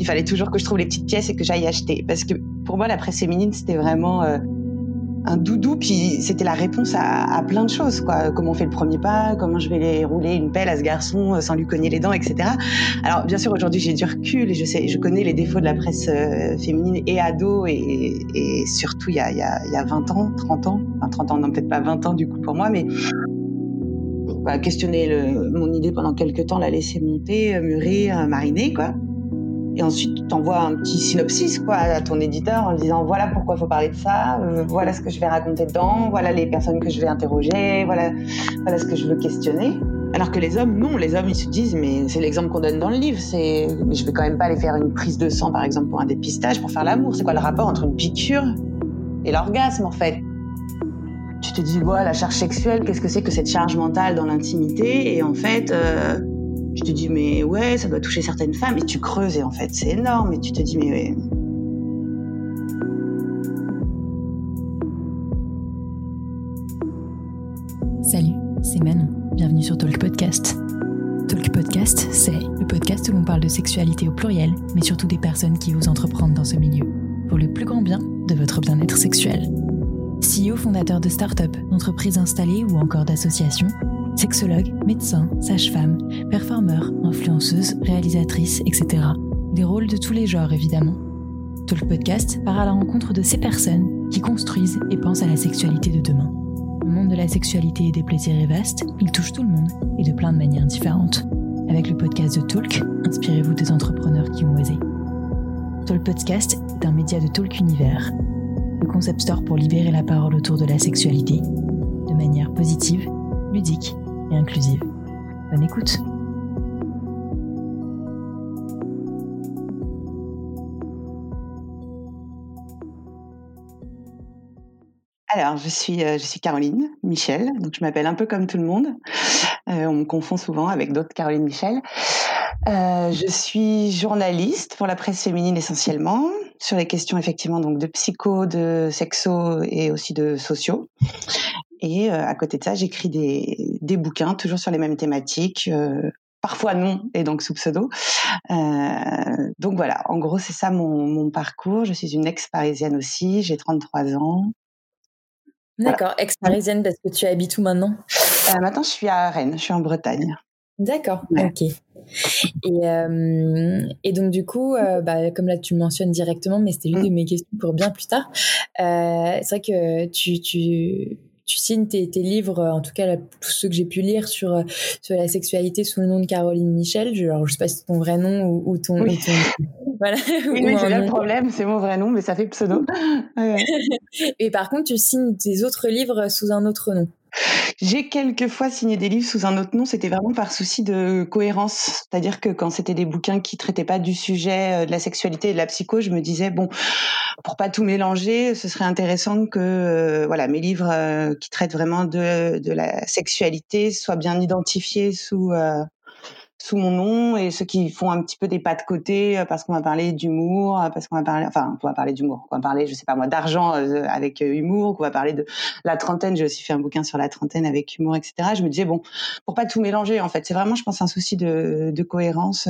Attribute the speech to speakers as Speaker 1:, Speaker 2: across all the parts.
Speaker 1: il fallait toujours que je trouve les petites pièces et que j'aille acheter. Parce que pour moi, la presse féminine, c'était vraiment euh, un doudou, puis c'était la réponse à, plein de choses, quoi. Comment on fait le premier pas, comment je vais les rouler une pelle à ce garçon euh, sans lui cogner les dents, etc. Alors, bien sûr, aujourd'hui, j'ai du recul je sais, je connais les défauts de la presse euh, féminine et ado et, surtout il y, a, il, y a, il y a 20 ans, 30 ans, enfin 30 ans, non, peut-être pas 20 ans du coup pour moi, mais questionner mon idée pendant quelques temps, la laisser monter, mûrir, mariner, quoi. Et ensuite, tu envoies un petit synopsis quoi, à ton éditeur en disant voilà pourquoi il faut parler de ça, euh, voilà ce que je vais raconter dedans, voilà les personnes que je vais interroger, voilà, voilà ce que je veux questionner. Alors que les hommes, non, les hommes, ils se disent, mais c'est l'exemple qu'on donne dans le livre, c'est, je vais quand même pas aller faire une prise de sang, par exemple, pour un dépistage, pour faire l'amour. C'est quoi le rapport entre une piqûre et l'orgasme, en fait? Tu te dis, voilà, la charge sexuelle, qu'est-ce que c'est que cette charge mentale dans l'intimité? Et en fait, euh, je te dis, mais ouais, ça doit toucher certaines femmes. Et tu creuses et en fait, c'est énorme. Et tu te dis, mais.
Speaker 2: Salut, c'est Manon. Bienvenue sur Talk Podcast. Talk Podcast, c'est le podcast où l'on parle de sexualité au pluriel, mais surtout des personnes qui osent entreprendre dans ce milieu, pour le plus grand bien de votre bien-être sexuel. CEO fondateur de start-up, d'entreprises installées ou encore d'associations, Sexologue, médecin, sage-femme, performeur, influenceuse, réalisatrice, etc. Des rôles de tous les genres évidemment. Talk Podcast part à la rencontre de ces personnes qui construisent et pensent à la sexualité de demain. Le monde de la sexualité et des plaisirs est vaste, il touche tout le monde et de plein de manières différentes. Avec le podcast de Talk, inspirez-vous des entrepreneurs qui ont osé. Talk Podcast est un média de Talk Univers, le concept store pour libérer la parole autour de la sexualité de manière positive, ludique inclusive. Bonne écoute
Speaker 1: Alors, je suis, euh, je suis Caroline Michel, donc je m'appelle un peu comme tout le monde. Euh, on me confond souvent avec d'autres Caroline Michel. Euh, je suis journaliste pour la presse féminine essentiellement, sur les questions effectivement donc de psycho, de sexo et aussi de sociaux. Et euh, à côté de ça, j'écris des, des, bouquins toujours sur les mêmes thématiques, euh, parfois non, et donc sous pseudo. Euh, donc voilà, en gros, c'est ça mon, mon, parcours. Je suis une ex-parisienne aussi, j'ai 33 ans.
Speaker 2: D'accord, ex-parisienne parce que tu habites où maintenant?
Speaker 1: Euh, Maintenant, je suis à Rennes, je suis en Bretagne.
Speaker 2: D'accord, ok. Et, euh, et, donc du coup, euh, bah, comme là tu le mentionnes directement, mais c'était une de mes questions pour bien plus tard. C'est vrai que tu, tu tu signes tes, livres, en tout cas tous ceux que j'ai pu lire sur, sur la sexualité sous le nom de Caroline Michel. Je, alors, je sais pas si c'est ton vrai nom ou, ton,
Speaker 1: oui. Voilà. Oui, oui c'est le problème, c'est mon vrai nom, mais ça fait pseudo.
Speaker 2: Et par contre, tu signes tes autres livres sous un autre nom.
Speaker 1: J'ai quelquefois signé des livres sous un autre nom, c'était vraiment par souci de cohérence. C'est-à-dire que quand c'était des bouquins qui traitaient pas du sujet euh, de la sexualité et de la psycho, je me disais, bon, pour pas tout mélanger, ce serait intéressant que euh, voilà mes livres euh, qui traitent vraiment de, de la sexualité soient bien identifiés sous sous mon nom et ceux qui font un petit peu des pas de côté euh, parce qu'on va parler d'humour, euh, parce qu'on va parler, enfin, on va parler d'humour, on va parler, je sais pas moi, d'argent euh, avec humour, qu'on va parler de la trentaine. J'ai aussi fait un bouquin sur la trentaine avec humour, etc. Je me disais bon, pour pas tout mélanger, en fait, c'est vraiment, je pense, un souci de, de cohérence.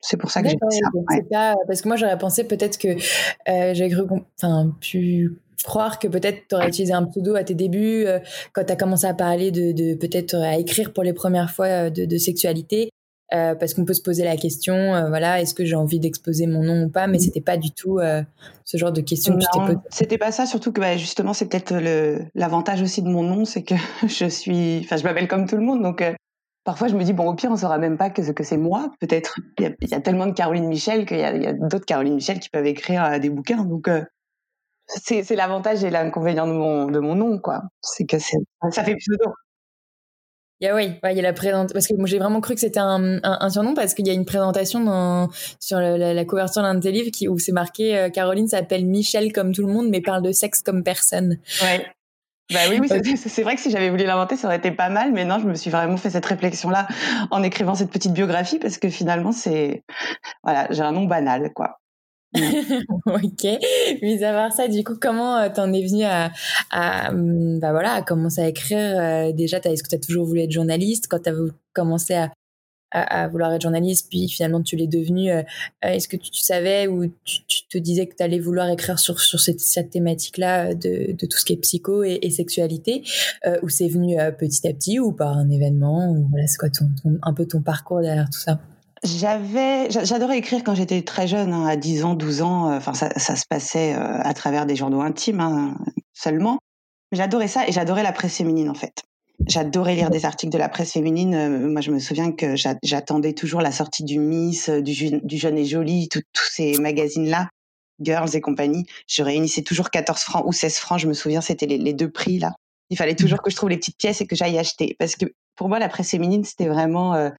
Speaker 1: c'est pour ça que j'ai fait
Speaker 2: ça. parce que moi, j'aurais pensé peut-être que euh, j'ai cru, enfin, pu croire que peut-être tu aurais utilisé un pseudo à tes débuts, quand tu as commencé à parler de, de peut-être à écrire pour les premières fois de, de sexualité. Euh, parce qu'on peut se poser la question, euh, voilà, est-ce que j'ai envie d'exposer mon nom ou pas, mais mm. c'était pas du tout euh, ce genre de question que tu t'es posé.
Speaker 1: C'était pas ça, surtout que bah, justement, c'est peut-être l'avantage aussi de mon nom, c'est que je suis, enfin, je m'appelle comme tout le monde, donc parfois je me dis bon, au pire, on saura même pas que, que c'est moi. Peut-être il y, a tellement de Caroline Michel qu'il y a, d'autres Caroline Michel qui peuvent écrire des bouquins, donc. c'est l'avantage et l'inconvénient de mon, de mon nom, quoi. C'est que ça fait pseudo
Speaker 2: oui, il y a la présentation parce que moi j'ai vraiment cru que c'était un, surnom parce qu'il y a une présentation sur la, couverture d'un de tes livres où c'est marqué euh, Caroline s'appelle Michel comme tout le monde mais parle de sexe comme personne.
Speaker 1: Ouais. Bah oui, oui c'est vrai que si j'avais voulu l'inventer, ça aurait été pas mal, mais non, je me suis vraiment fait cette réflexion-là en écrivant cette petite biographie parce que finalement, c'est voilà, j'ai un nom banal, quoi.
Speaker 2: ok. Mais à part ça, du coup, comment euh, t'en es venu à, hum, bah voilà, à commencer à écrire euh, Déjà, est-ce que tu as toujours voulu être journaliste? Quand tu as commencé à, à, vouloir être journaliste, puis finalement tu l'es devenu. Est-ce que tu, savais ou tu, te disais que tu allais vouloir écrire sur, sur cette, thématique-là de, de, tout ce qui est psycho et, sexualité, ou c'est venu petit à petit ou par un événement, voilà, c'est quoi ton, un peu ton parcours derrière tout ça?
Speaker 1: J'avais, j'adorais écrire quand j'étais très jeune, hein, à 10 ans, 12 ans. Euh, enfin, ça, ça, se passait euh, à travers des journaux intimes hein, seulement. J'adorais ça et j'adorais la presse féminine en fait. J'adorais lire des articles de la presse féminine. Euh, moi, je me souviens que j'attendais toujours la sortie du Miss, du, Jeune et Joli, tous ces magazines-là, Girls et compagnie. Je réunissais toujours 14 francs ou 16 francs. Je me souviens, c'était les, les deux prix là. Il fallait toujours que je trouve les petites pièces et que j'aille acheter. Parce que pour moi, la presse féminine, c'était vraiment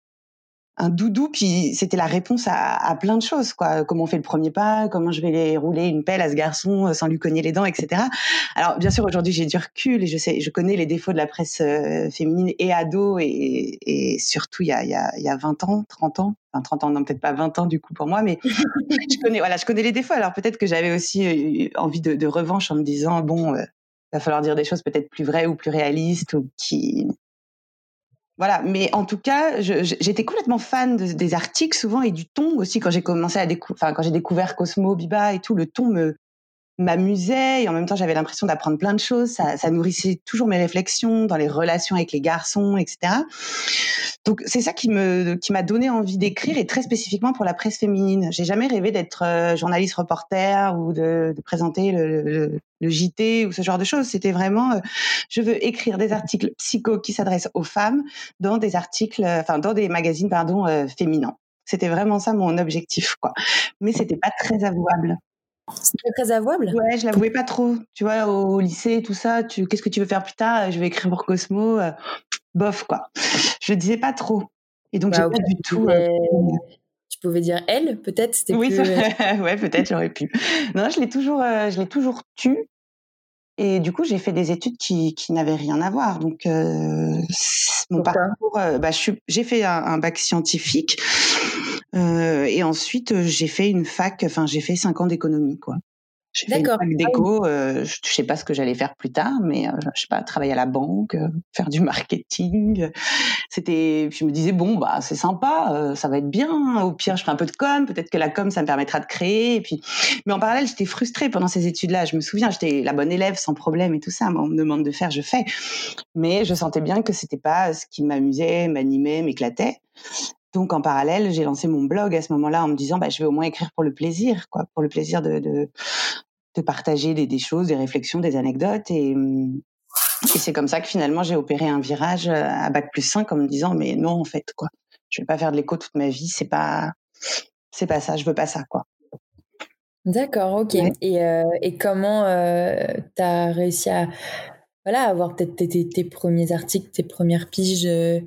Speaker 1: un doudou, puis c'était la réponse à, plein de choses, quoi. Comment on fait le premier pas, comment je vais les rouler une pelle à ce garçon euh, sans lui cogner les dents, etc. Alors bien sûr aujourd'hui j'ai du recul et je sais, je connais les défauts de la presse euh, féminine et ado et, et surtout il y a, y, a, y a 20 ans, 30 ans, enfin 30 ans non peut-être pas 20 ans du coup pour moi, mais je connais voilà je connais les défauts. Alors peut-être que j'avais aussi euh, envie de, de, revanche en me disant bon il va falloir dire des choses peut-être plus vraies ou plus réalistes ou qui voilà, mais en tout cas, j'étais complètement fan des articles souvent et du ton aussi quand j'ai commencé à découvrir, enfin quand j'ai découvert Cosmo, Biba et tout, le ton me m'amusait et en même temps j'avais l'impression d'apprendre plein de choses. Ça, ça, nourrissait toujours mes réflexions dans les relations avec les garçons, etc. Donc c'est ça qui me qui m'a donné envie d'écrire et très spécifiquement pour la presse féminine. J'ai jamais rêvé d'être euh, journaliste reporter ou de, de présenter le, le, le, JT ou ce genre de choses. C'était vraiment euh, je veux écrire des articles psycho qui s'adressent aux femmes dans des articles, enfin dans des magazines pardon euh, féminins. C'était vraiment ça mon objectif quoi. Mais c'était pas très avouable.
Speaker 2: C'était très avouable
Speaker 1: Ouais, je l'avouais pas trop. Tu vois, au, lycée, tout ça, tu, qu'est-ce que tu veux faire plus tard? Je vais écrire pour Cosmo. Euh, bof, quoi. Je disais pas trop. Et donc, bah, j'ai pas du tout. Euh,
Speaker 2: tu pouvais dire elle, peut-être? C'était
Speaker 1: Oui, ouais, peut-être, j'aurais pu. Non, je l'ai toujours, euh, je l'ai toujours tu. Et du coup, j'ai fait des études qui, qui n'avaient rien à voir. Donc, mon parcours, bah, j'ai fait un, un, bac scientifique euh, et ensuite, euh, j'ai fait une fac, enfin, j'ai fait cinq ans d'économie, quoi. J'ai fait une fac d'éco. Euh, je sais pas ce que j'allais faire plus tard, mais euh, je sais pas, travailler à la banque, euh, faire du marketing. C'était, je me disais bon bah c'est sympa, ça va être bien. Au pire, je ferai un peu de com. Peut-être que la com, ça me permettra de créer. Et puis, mais en parallèle, j'étais frustrée pendant ces études-là. Je me souviens, j'étais la bonne élève sans problème et tout ça. On me demande de faire, je fais. Mais je sentais bien que c'était pas ce qui m'amusait, m'animait, m'éclatait. Donc en parallèle, j'ai lancé mon blog à ce moment-là en me disant, bah, je vais au moins écrire pour le plaisir, quoi, pour le plaisir de, de, de partager des, des, choses, des réflexions, des anecdotes. Et, et c'est comme ça que finalement j'ai opéré un virage à bac plus 5 en me disant, mais non en fait, quoi, je vais pas faire de l'écho toute ma vie, c'est pas, c'est pas ça, je veux pas ça, quoi.
Speaker 2: D'accord, ok. Et, euh, et comment euh, tu as réussi à voilà, avoir peut-être tes, premiers articles, tes premières piges euh,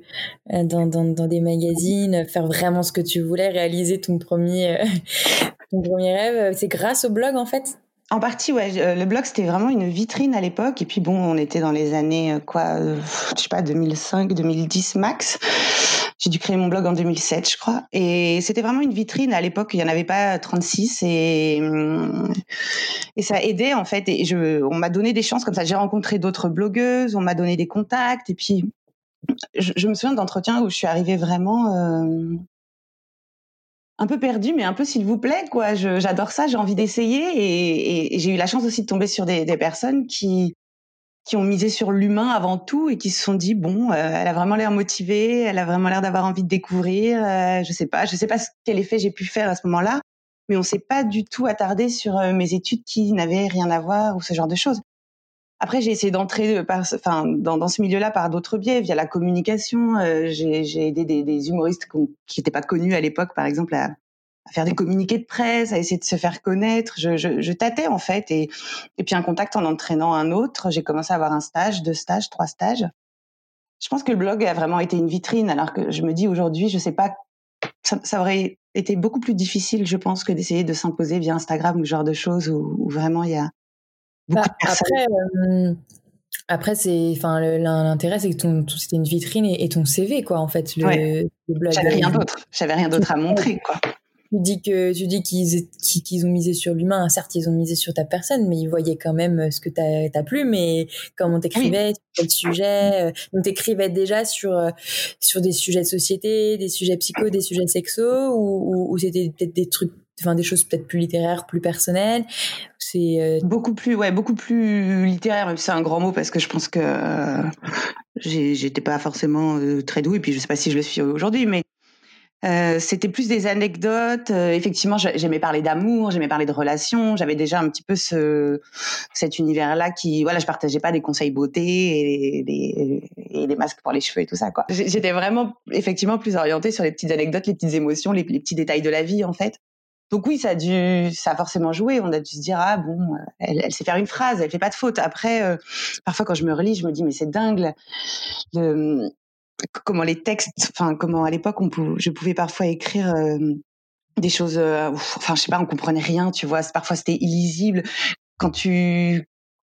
Speaker 2: dans, dans, dans, des magazines, faire vraiment ce que tu voulais, réaliser ton premier, euh, ton premier rêve. C'est grâce au blog en fait
Speaker 1: en partie, ouais. Euh, le blog, c'était vraiment une vitrine à l'époque. Et puis, bon, on était dans les années, quoi, je sais pas, 2005, 2010 max. J'ai dû créer mon blog en 2007, je crois. Et c'était vraiment une vitrine. À l'époque, il n'y en avait pas 36. Et, et ça aidait, en fait. Et je, on m'a donné des chances comme ça. J'ai rencontré d'autres blogueuses, on m'a donné des contacts. Et puis, je, me souviens d'entretiens où je suis arrivée vraiment euh, un peu perdue, mais un peu s'il vous plaît, quoi. J'adore ça, j'ai envie d'essayer. Et, j'ai eu la chance aussi de tomber sur des personnes qui qui ont misé sur l'humain avant tout et qui se sont dit bon, euh, elle a vraiment l'air motivée, elle a vraiment l'air d'avoir envie de découvrir. Euh, je sais pas, je sais pas quel effet j'ai pu faire à ce moment-là, mais on s'est pas du tout attardé sur euh, mes études qui n'avaient rien à voir ou ce genre de choses. Après, j'ai essayé d'entrer dans ce milieu-là par d'autres biais, via la communication. j'ai aidé des, des humoristes qui n'étaient pas connus à l'époque, par exemple, à, à faire des communiqués de presse, à essayer de se faire connaître. Je, je, je tâtais en fait, et, et puis un contact en entraînant un autre. J'ai commencé à avoir un stage, deux stages, trois stages. Je pense que le blog a vraiment été une vitrine, alors que je me dis aujourd'hui, je sais pas, ça, ça, aurait été beaucoup plus difficile, je pense, que d'essayer de s'imposer via Instagram ou ce genre de choses où, où vraiment il y a beaucoup bah, de personnes.
Speaker 2: Après, euh, après c'est, enfin, l'intérêt c'est que ton, c'était une vitrine et, ton CV, quoi, en fait, le,
Speaker 1: le blog. J'avais rien d'autre. J'avais rien d'autre à montrer, quoi.
Speaker 2: Tu dis que tu dis qu'ils qu'ils ont misé sur l'humain. Certes, ils ont misé sur ta personne, mais ils voyaient quand même ce que t'as as plu. Mais comment t'écrivais, sur quel sujet Donc t'écrivais déjà sur sur des sujets de société, des sujets psycho, des sujets sexo, ou, ou c'était peut-être des trucs enfin des choses peut-être plus littéraires, plus personnelles?
Speaker 1: C'est euh, beaucoup plus, ouais, beaucoup plus littéraire. C'est un grand mot parce que je pense que euh, j'étais pas forcément euh, très doux et puis je sais pas si je le suis aujourd'hui, mais euh, c'était plus des anecdotes. effectivement, j'aimais parler d'amour, j'aimais parler de relations. J'avais déjà un petit peu ce cet univers-là qui, voilà, je partageais pas des conseils beauté et des, et des masques pour les cheveux et tout ça, quoi. J'étais vraiment, effectivement, plus orientée sur les petites anecdotes, les petites émotions, les, les petits détails de la vie, en fait. Donc oui, ça a dû, ça a forcément joué. On a dû se dire ah bon, euh, elle, elle sait faire une phrase, elle fait pas de faute. Après, euh, parfois quand je me relis, je me dis mais c'est dingue le, comment les textes, enfin comment à l'époque je pouvais parfois écrire euh, des choses, enfin je sais pas, on comprenait rien, tu vois. Parfois c'était illisible. Quand tu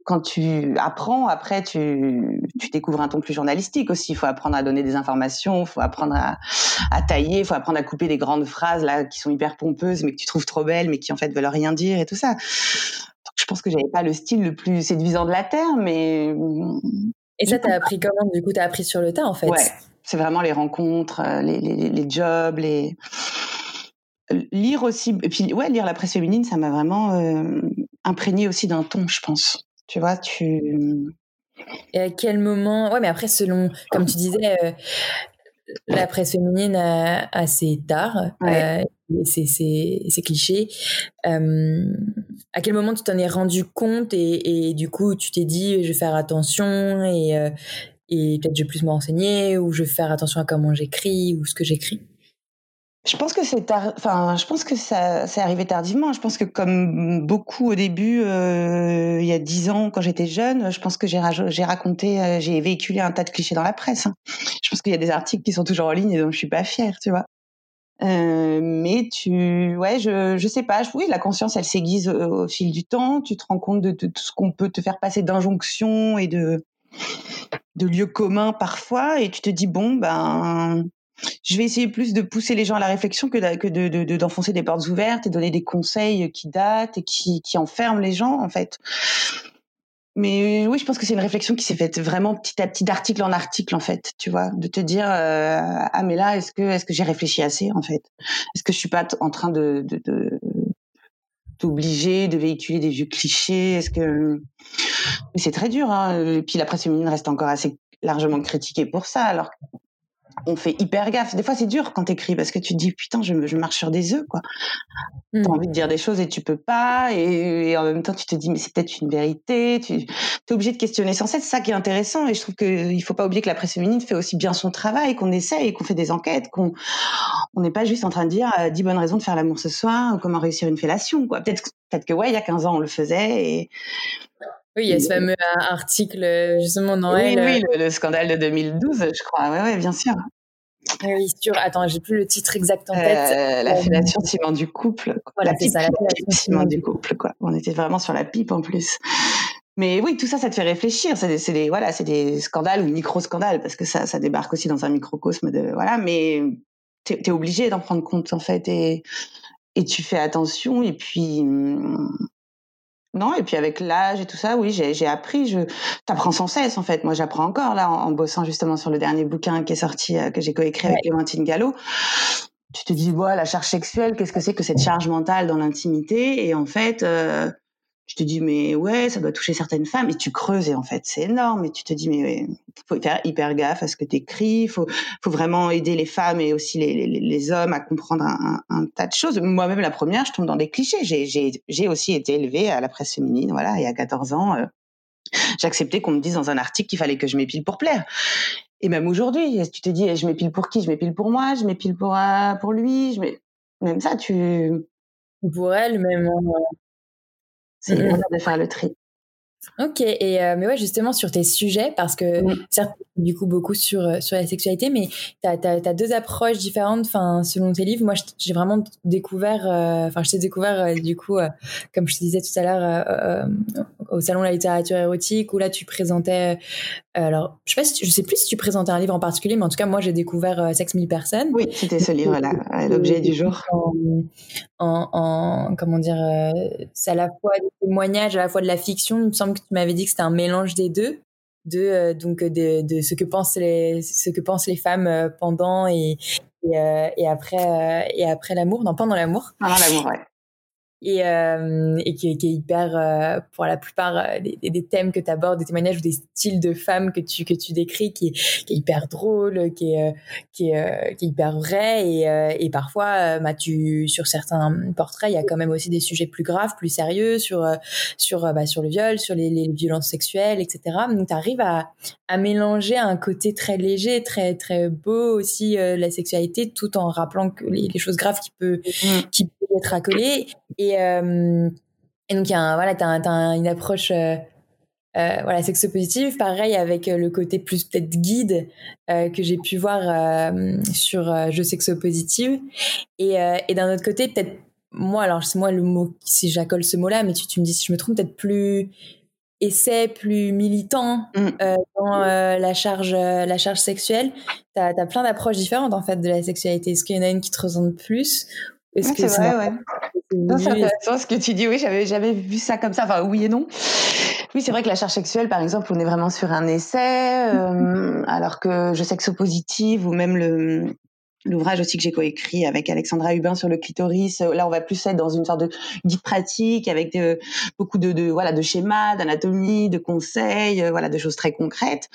Speaker 1: quand tu apprends, après, tu, tu découvres un ton plus journalistique aussi. Il faut apprendre à donner des informations, il faut apprendre à, tailler, il faut apprendre à couper des grandes phrases là qui sont hyper pompeuses, mais que tu trouves trop belles, mais qui en fait veulent rien dire et tout ça. Je pense que j'avais pas le style le plus séduisant de la terre, mais.
Speaker 2: Et ça, t'as appris comment? Du coup, t'as appris sur le tas, en fait.
Speaker 1: Ouais, c'est vraiment les rencontres, euh, les, les, les jobs, les lire aussi. Et puis ouais, lire la presse féminine, ça m'a vraiment euh, imprégné aussi d'un ton, je pense. Tu vois, tu.
Speaker 2: Et à quel moment? Ouais, mais après, selon, comme tu disais, euh, la presse féminine assez tard, euh, c'est cliché. Euh, à quel moment tu t'en es rendu compte et, du coup, tu t'es dit, je vais faire attention et, euh, et peut-être je vais plus me renseigner ou je vais faire attention à comment j'écris ou ce que j'écris?
Speaker 1: Je pense que c'est enfin je pense que ça c'est arrivé tardivement. Je pense que comme beaucoup au début, euh, il y a dix ans quand j'étais jeune, je pense que j'ai j'ai raconté, euh, j'ai véhiculé un tas de clichés dans la presse. Hein. Je pense qu'il y a des articles qui sont toujours en ligne et dont je suis pas fière, tu vois. Euh, mais tu, ouais, je, je sais pas. Oui, la conscience, elle s'aiguise au, fil du temps. Tu te rends compte de, de tout ce qu'on peut te faire passer d'injonctions et de de lieux communs parfois, et tu te dis bon ben je vais essayer plus de pousser les gens à la réflexion que, de, d'enfoncer des portes ouvertes et donner des conseils qui datent et qui, qui enferment les gens, en fait. Mais oui, je pense que c'est une réflexion qui s'est faite vraiment petit à petit, d'article en article, en fait, tu vois, de te dire euh, ah mais là, est-ce que est-ce que j'ai réfléchi assez, en fait? Est-ce que je suis pas en train de, de, de t'obliger de véhiculer des vieux clichés? Est-ce que c'est très dur, hein. Et puis la presse féminine reste encore assez largement critiquée pour ça, alors on fait hyper gaffe. Des fois, c'est dur quand t'écris parce que tu te dis putain, je, je marche sur des œufs, quoi. T'as mmh. envie de dire des choses et tu peux pas, et, en même temps, tu te dis mais c'est peut-être une vérité. Tu es obligé de questionner sans cesse. C'est ça qui est intéressant, et je trouve qu'il faut pas oublier que la presse féminine fait aussi bien son travail, qu'on essaye, qu'on fait des enquêtes, qu'on on n'est pas juste en train de dire 10 euh, bonnes raisons de faire l'amour ce soir, ou comment réussir une fellation, quoi. Peut-être peut-être que ouais, il y a 15 ans on le faisait et
Speaker 2: oui, il y a ce fameux euh, article justement dans
Speaker 1: oui, Oui, euh, le, scandale de 2012, je crois. Oui, ouais, bien sûr.
Speaker 2: Ah oui, sûr. Attends, j'ai plus le titre exact en tête.
Speaker 1: Euh, la fellation ciment du couple. Voilà, c'est ça, la fellation ciment du couple. Quoi. On était vraiment sur la pipe en plus. Mais oui, tout ça, ça te fait réfléchir. C'est des, des, voilà, c'est des scandales ou micro-scandales parce que ça, ça débarque aussi dans un microcosme de voilà. Mais t'es es obligé d'en prendre compte en fait et et tu fais attention et puis hum, non, et puis avec l'âge et tout ça, oui, j'ai appris. Je t'apprends sans cesse en fait. Moi, j'apprends encore là en, bossant justement sur le dernier bouquin qui est sorti euh, que j'ai coécrit avec Clémentine Gallo. Tu te dis, voilà, la charge sexuelle, qu'est-ce que c'est que cette charge mentale dans l'intimité? Et en fait, euh, je te dis mais ouais ça doit toucher certaines femmes. Et tu creuses et en fait. C'est énorme. Et tu te dis mais faut faire hyper gaffe à ce que tu écris faut faut vraiment aider les femmes et aussi les, les, les hommes à comprendre un, tas de choses. Moi-même la première je tombe dans des clichés. J'ai j'ai j'ai aussi été élevée à la presse féminine voilà et à 14 ans euh, j'acceptais qu'on me dise dans un article qu'il fallait que je m'épile pour plaire. Et même aujourd'hui tu te dis je m'épile pour qui? Je m'épile pour moi? Je m'épile pour euh, pour lui? Je même ça tu
Speaker 2: pour elle même
Speaker 1: c'est mmh. de faire le tri.
Speaker 2: Ok, et euh, mais ouais, justement sur tes sujets, parce que certes, du coup, beaucoup sur, euh, sur la sexualité, mais tu as, deux approches différentes selon tes livres. Moi, j'ai vraiment découvert, euh, enfin, je t'ai découvert, du coup, comme je te disais tout à l'heure, au Salon de la littérature érotique, où là, tu présentais alors, je sais, sais plus si tu présentais un livre en particulier, mais en tout cas, moi, j'ai découvert euh, Sex mille personnes.
Speaker 1: Oui, c'était ce livre-là, l'objet du jour.
Speaker 2: En, en, comment dire, euh, c'est à la fois des témoignages, à la fois de la fiction. Il me semble que tu m'avais dit que c'était un mélange des deux, de euh, donc de, de, ce que pensent les ce que pensent les femmes pendant et et, et après et après l'amour, non pendant l'amour.
Speaker 1: Pendant l'amour, ouais
Speaker 2: et, euh, et qui, qui, est hyper, euh, pour la plupart euh, des, des, thèmes que tu abordes, des témoignages ou des styles de femmes que tu, que tu décris, qui, qui est hyper drôle, qui est, qui est, qui est hyper vrai. Et, et parfois, bah, tu, sur certains portraits, il y a quand même aussi des sujets plus graves, plus sérieux sur, sur, bah, sur le viol, sur les, les violences sexuelles, etc. Donc, tu arrives à, à mélanger un côté très léger, très, très beau aussi, la sexualité, tout en rappelant que les, les choses graves qui, peut, mmh. qui peuvent être accolées. Et, euh, et donc, il y a un, voilà, t'as, as une approche euh, euh, voilà, sexo-positive. Pareil avec le côté plus peut-être guide que j'ai pu voir sur Je sexo-positive. Et, et d'un autre côté, peut-être moi, alors c'est moi le mot, si j'accole ce mot-là, mais tu, tu me dis si je me trompe, peut-être plus essai, plus militant mm. dans la charge, la charge sexuelle. Tu as, plein d'approches différentes en fait de la sexualité. Est-ce qu'il y en a une qui te ressemble plus?
Speaker 1: Est-ce que c'est vrai, ouais. C'est intéressant ce que tu dis. Oui, j'avais j'avais vu ça comme ça. Enfin, oui et non. Oui, c'est vrai que la charge sexuelle, par exemple, on est vraiment sur un essai, euh, alors que je sexo-positive ou même le l'ouvrage aussi que j'ai coécrit avec Alexandra Hubin sur le clitoris. Là, on va plus être dans une sorte de guide pratique avec beaucoup de, de, voilà de schémas, d'anatomie, de conseils, euh, voilà de choses très concrètes.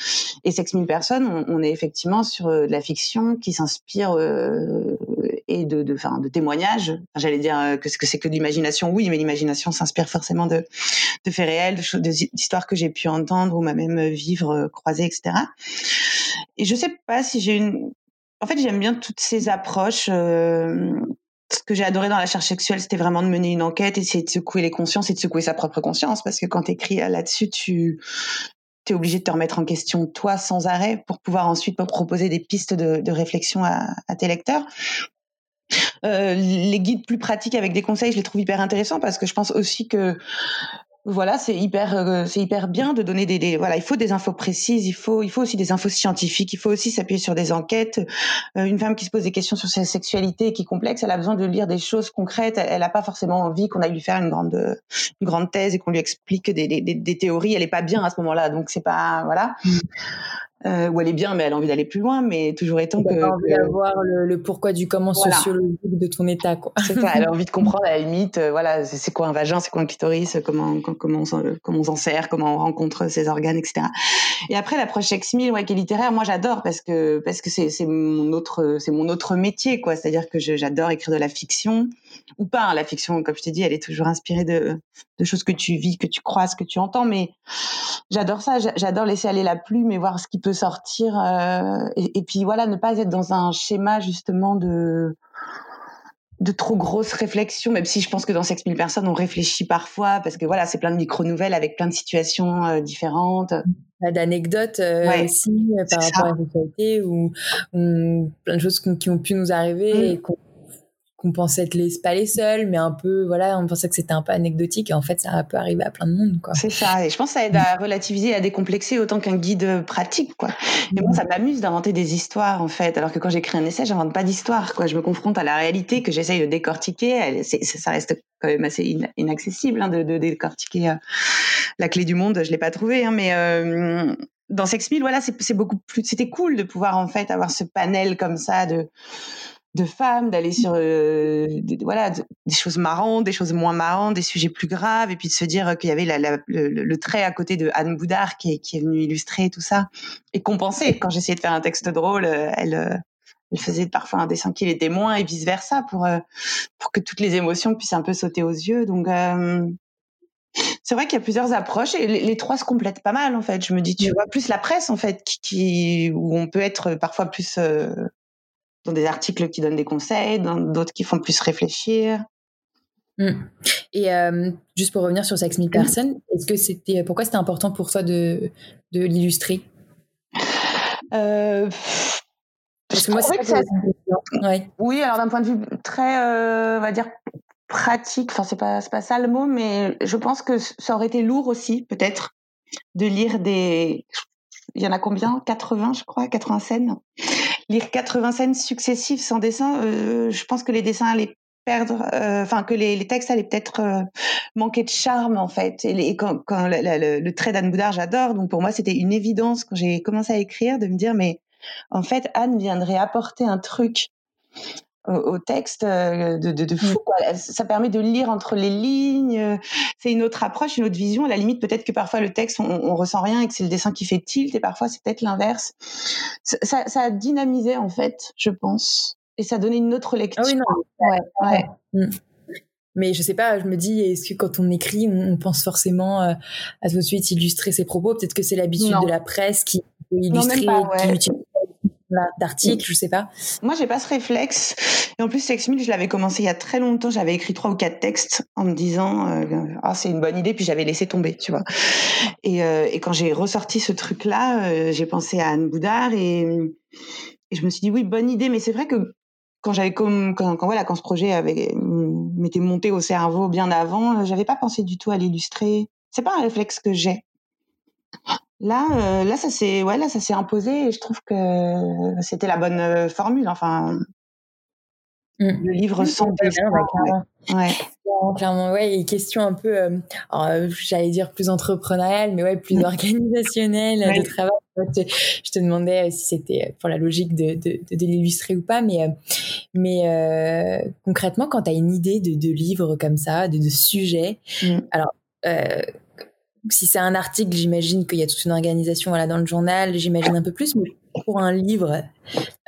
Speaker 1: Et Sex mille personnes, on, est effectivement sur euh, de la fiction qui s'inspire euh, et de, de, de témoignages. J'allais dire euh, que, c'est que de l'imagination, oui, mais l'imagination s'inspire forcément de, de faits réels, d'histoires que j'ai pu entendre ou même vivre, croiser, etc. Et je sais pas si j'ai une en fait, j'aime bien toutes ces approches. Euh, ce que j'ai adoré dans la charge sexuelle, c'était vraiment de mener une enquête, essayer de secouer les consciences et de secouer sa propre conscience, parce que quand tu écris là-dessus, tu es obligé de te remettre en question toi sans arrêt pour pouvoir ensuite proposer des pistes de, réflexion à, tes lecteurs. Euh, les guides plus pratiques avec des conseils, je les trouve hyper intéressants parce que je pense aussi que voilà, c'est hyper, euh, c'est hyper bien de donner des, voilà, il faut des infos précises, il faut, il faut aussi des infos scientifiques, il faut aussi s'appuyer sur des enquêtes. Euh, une femme qui se pose des questions sur sa sexualité qui est complexe, elle a besoin de lire des choses concrètes. Elle n'a pas forcément envie qu'on aille lui faire une grande, une grande thèse et qu'on lui explique des, des, des, théories. Elle est pas bien à ce moment-là, donc c'est pas, voilà. Euh, où elle est bien, mais elle a envie d'aller plus loin. Mais toujours étant que. Elle
Speaker 2: a envie d'avoir le, pourquoi du comment sociologique de ton état, quoi.
Speaker 1: C'est ça. Elle a envie de comprendre à la limite, euh, voilà, c'est quoi un vagin, c'est quoi un clitoris, comment comment on, comment on s'en sert, comment on rencontre ses organes, etc. Et après l'approche sex ouais, qui est littéraire, moi j'adore parce que parce que c'est c'est mon autre c'est mon autre métier, quoi. C'est-à-dire que j'adore écrire de la fiction ou pas. Hein, la fiction, comme je t'ai dit, elle est toujours inspirée de de choses que tu vis, que tu croises, que tu entends. Mais j'adore ça. J'adore laisser aller la plume et voir ce qui peut sortir. Euh, et, puis voilà, ne pas être dans un schéma justement de de trop grosses réflexions, même si je pense que dans Sex 1000 personnes, on réfléchit parfois, parce que voilà, c'est plein de micro-nouvelles avec plein de situations euh, différentes.
Speaker 2: D'anecdotes euh, aussi par rapport à la sexualité ou, plein de choses qui ont pu nous arriver mm. et qu'on qu'on pensait être les, pas les seuls, mais un peu, voilà, on pensait que c'était un peu anecdotique et en fait, ça peut arriver à plein de monde, quoi.
Speaker 1: C'est ça. Et je pense que ça aide à relativiser, à décomplexer autant qu'un guide pratique, quoi. Et moi, ça m'amuse d'inventer des histoires, en fait. Alors que quand j'écris un essai, j'invente pas d'histoire, quoi. Je me confronte à la réalité que j'essaye de décortiquer. ça reste quand même assez inaccessible, hein, de, décortiquer euh, la clé du monde. Je l'ai pas trouvé, hein, mais, euh, dans Sex voilà, c'est beaucoup plus, c'était cool de pouvoir, en fait, avoir ce panel comme ça de, de femmes, d'aller sur euh, des, voilà des choses marrantes, des choses moins marrantes, des sujets plus graves, et puis de se dire qu'il y avait la, le, trait à côté de Anne Boudard qui est, qui est venue illustrer tout ça et compenser. Quand j'essayais de faire un texte drôle, euh, elle, euh, elle faisait parfois un dessin qui l'était moins et vice versa pour pour que toutes les émotions puissent un peu sauter aux yeux. Donc c'est vrai qu'il y a plusieurs approches et les, trois se complètent pas mal en fait. Je me dis, tu vois, plus la presse en fait, qui, qui où on peut être parfois plus dans des articles qui donnent des conseils, dans d'autres qui font plus réfléchir.
Speaker 2: Mmh. Et euh, juste pour revenir sur Sex Me Person, est-ce que c'était pourquoi c'était important pour toi de, de l'illustrer?
Speaker 1: Euh, Parce que moi, c'est ça... ouais. Oui, alors d'un point de vue très, euh, on va dire pratique. Enfin, c'est pas c'est pas ça le mot, mais je pense que ça aurait été lourd aussi, peut-être, de lire des il y en a combien? 80, je crois, 80 scènes? Lire 80 scènes successives sans dessin, euh, je pense que les dessins allaient perdre, euh, enfin que les, textes allaient peut-être euh, manquer de charme en fait. Et, quand, le, le, trait d'Anne Boudard, j'adore. Donc pour moi, c'était une évidence quand j'ai commencé à écrire de me dire mais en fait Anne viendrait apporter un truc au, texte de, de, de fou. Quoi. Ça permet de lire entre les lignes. C'est une autre approche, une autre vision. À la limite, peut-être que parfois le texte, on, on ressent rien et que c'est le dessin qui fait tilt. Et parfois, c'est peut-être l'inverse. Ça, ça, a dynamisé en fait, je pense, et ça a donné une autre lecture.
Speaker 2: Ah oui, non. Ouais, ouais. Mmh. Mais je sais pas, je me dis, est-ce que quand on écrit, on pense forcément à tout de suite illustrer ses propos? Peut-être que c'est l'habitude de la presse qui peut illustrer, non, pas, ouais. qui utilise d'articles, je sais pas.
Speaker 1: Moi, j'ai pas ce réflexe. Et en plus, Sex je l'avais commencé il y a très longtemps. J'avais écrit trois ou quatre textes en me disant, euh, ah, c'est une bonne idée, puis j'avais laissé tomber, tu vois. Et, euh, quand j'ai ressorti ce truc-là, euh, j'ai pensé à Anne Boudard et, je me suis dit, oui, bonne idée. Mais c'est vrai que quand j'avais comme quand, voilà quand ce projet avait m'était monté au cerveau bien avant, j'avais pas pensé du tout à l'illustrer. C'est pas un réflexe que j'ai. Là, euh, là, ça s'est, ouais, là, ça s'est imposé et je trouve que c'était la bonne euh, formule. Enfin, mmh. le livre sans dessin.
Speaker 2: Ouais, ouais. Clairement, ouais. Et question un peu, euh, j'allais dire plus entrepreneuriale, mais ouais, plus mmh. organisationnelle de travail. Je te demandais si c'était pour la logique de, de, de, de l'illustrer ou pas, mais, mais euh, concrètement, quand tu as une idée de, de livre comme ça, de, de sujet, mmh. alors si c'est un article, j'imagine qu'il y a toute une organisation voilà, dans le journal, j'imagine un peu plus, mais pour un livre,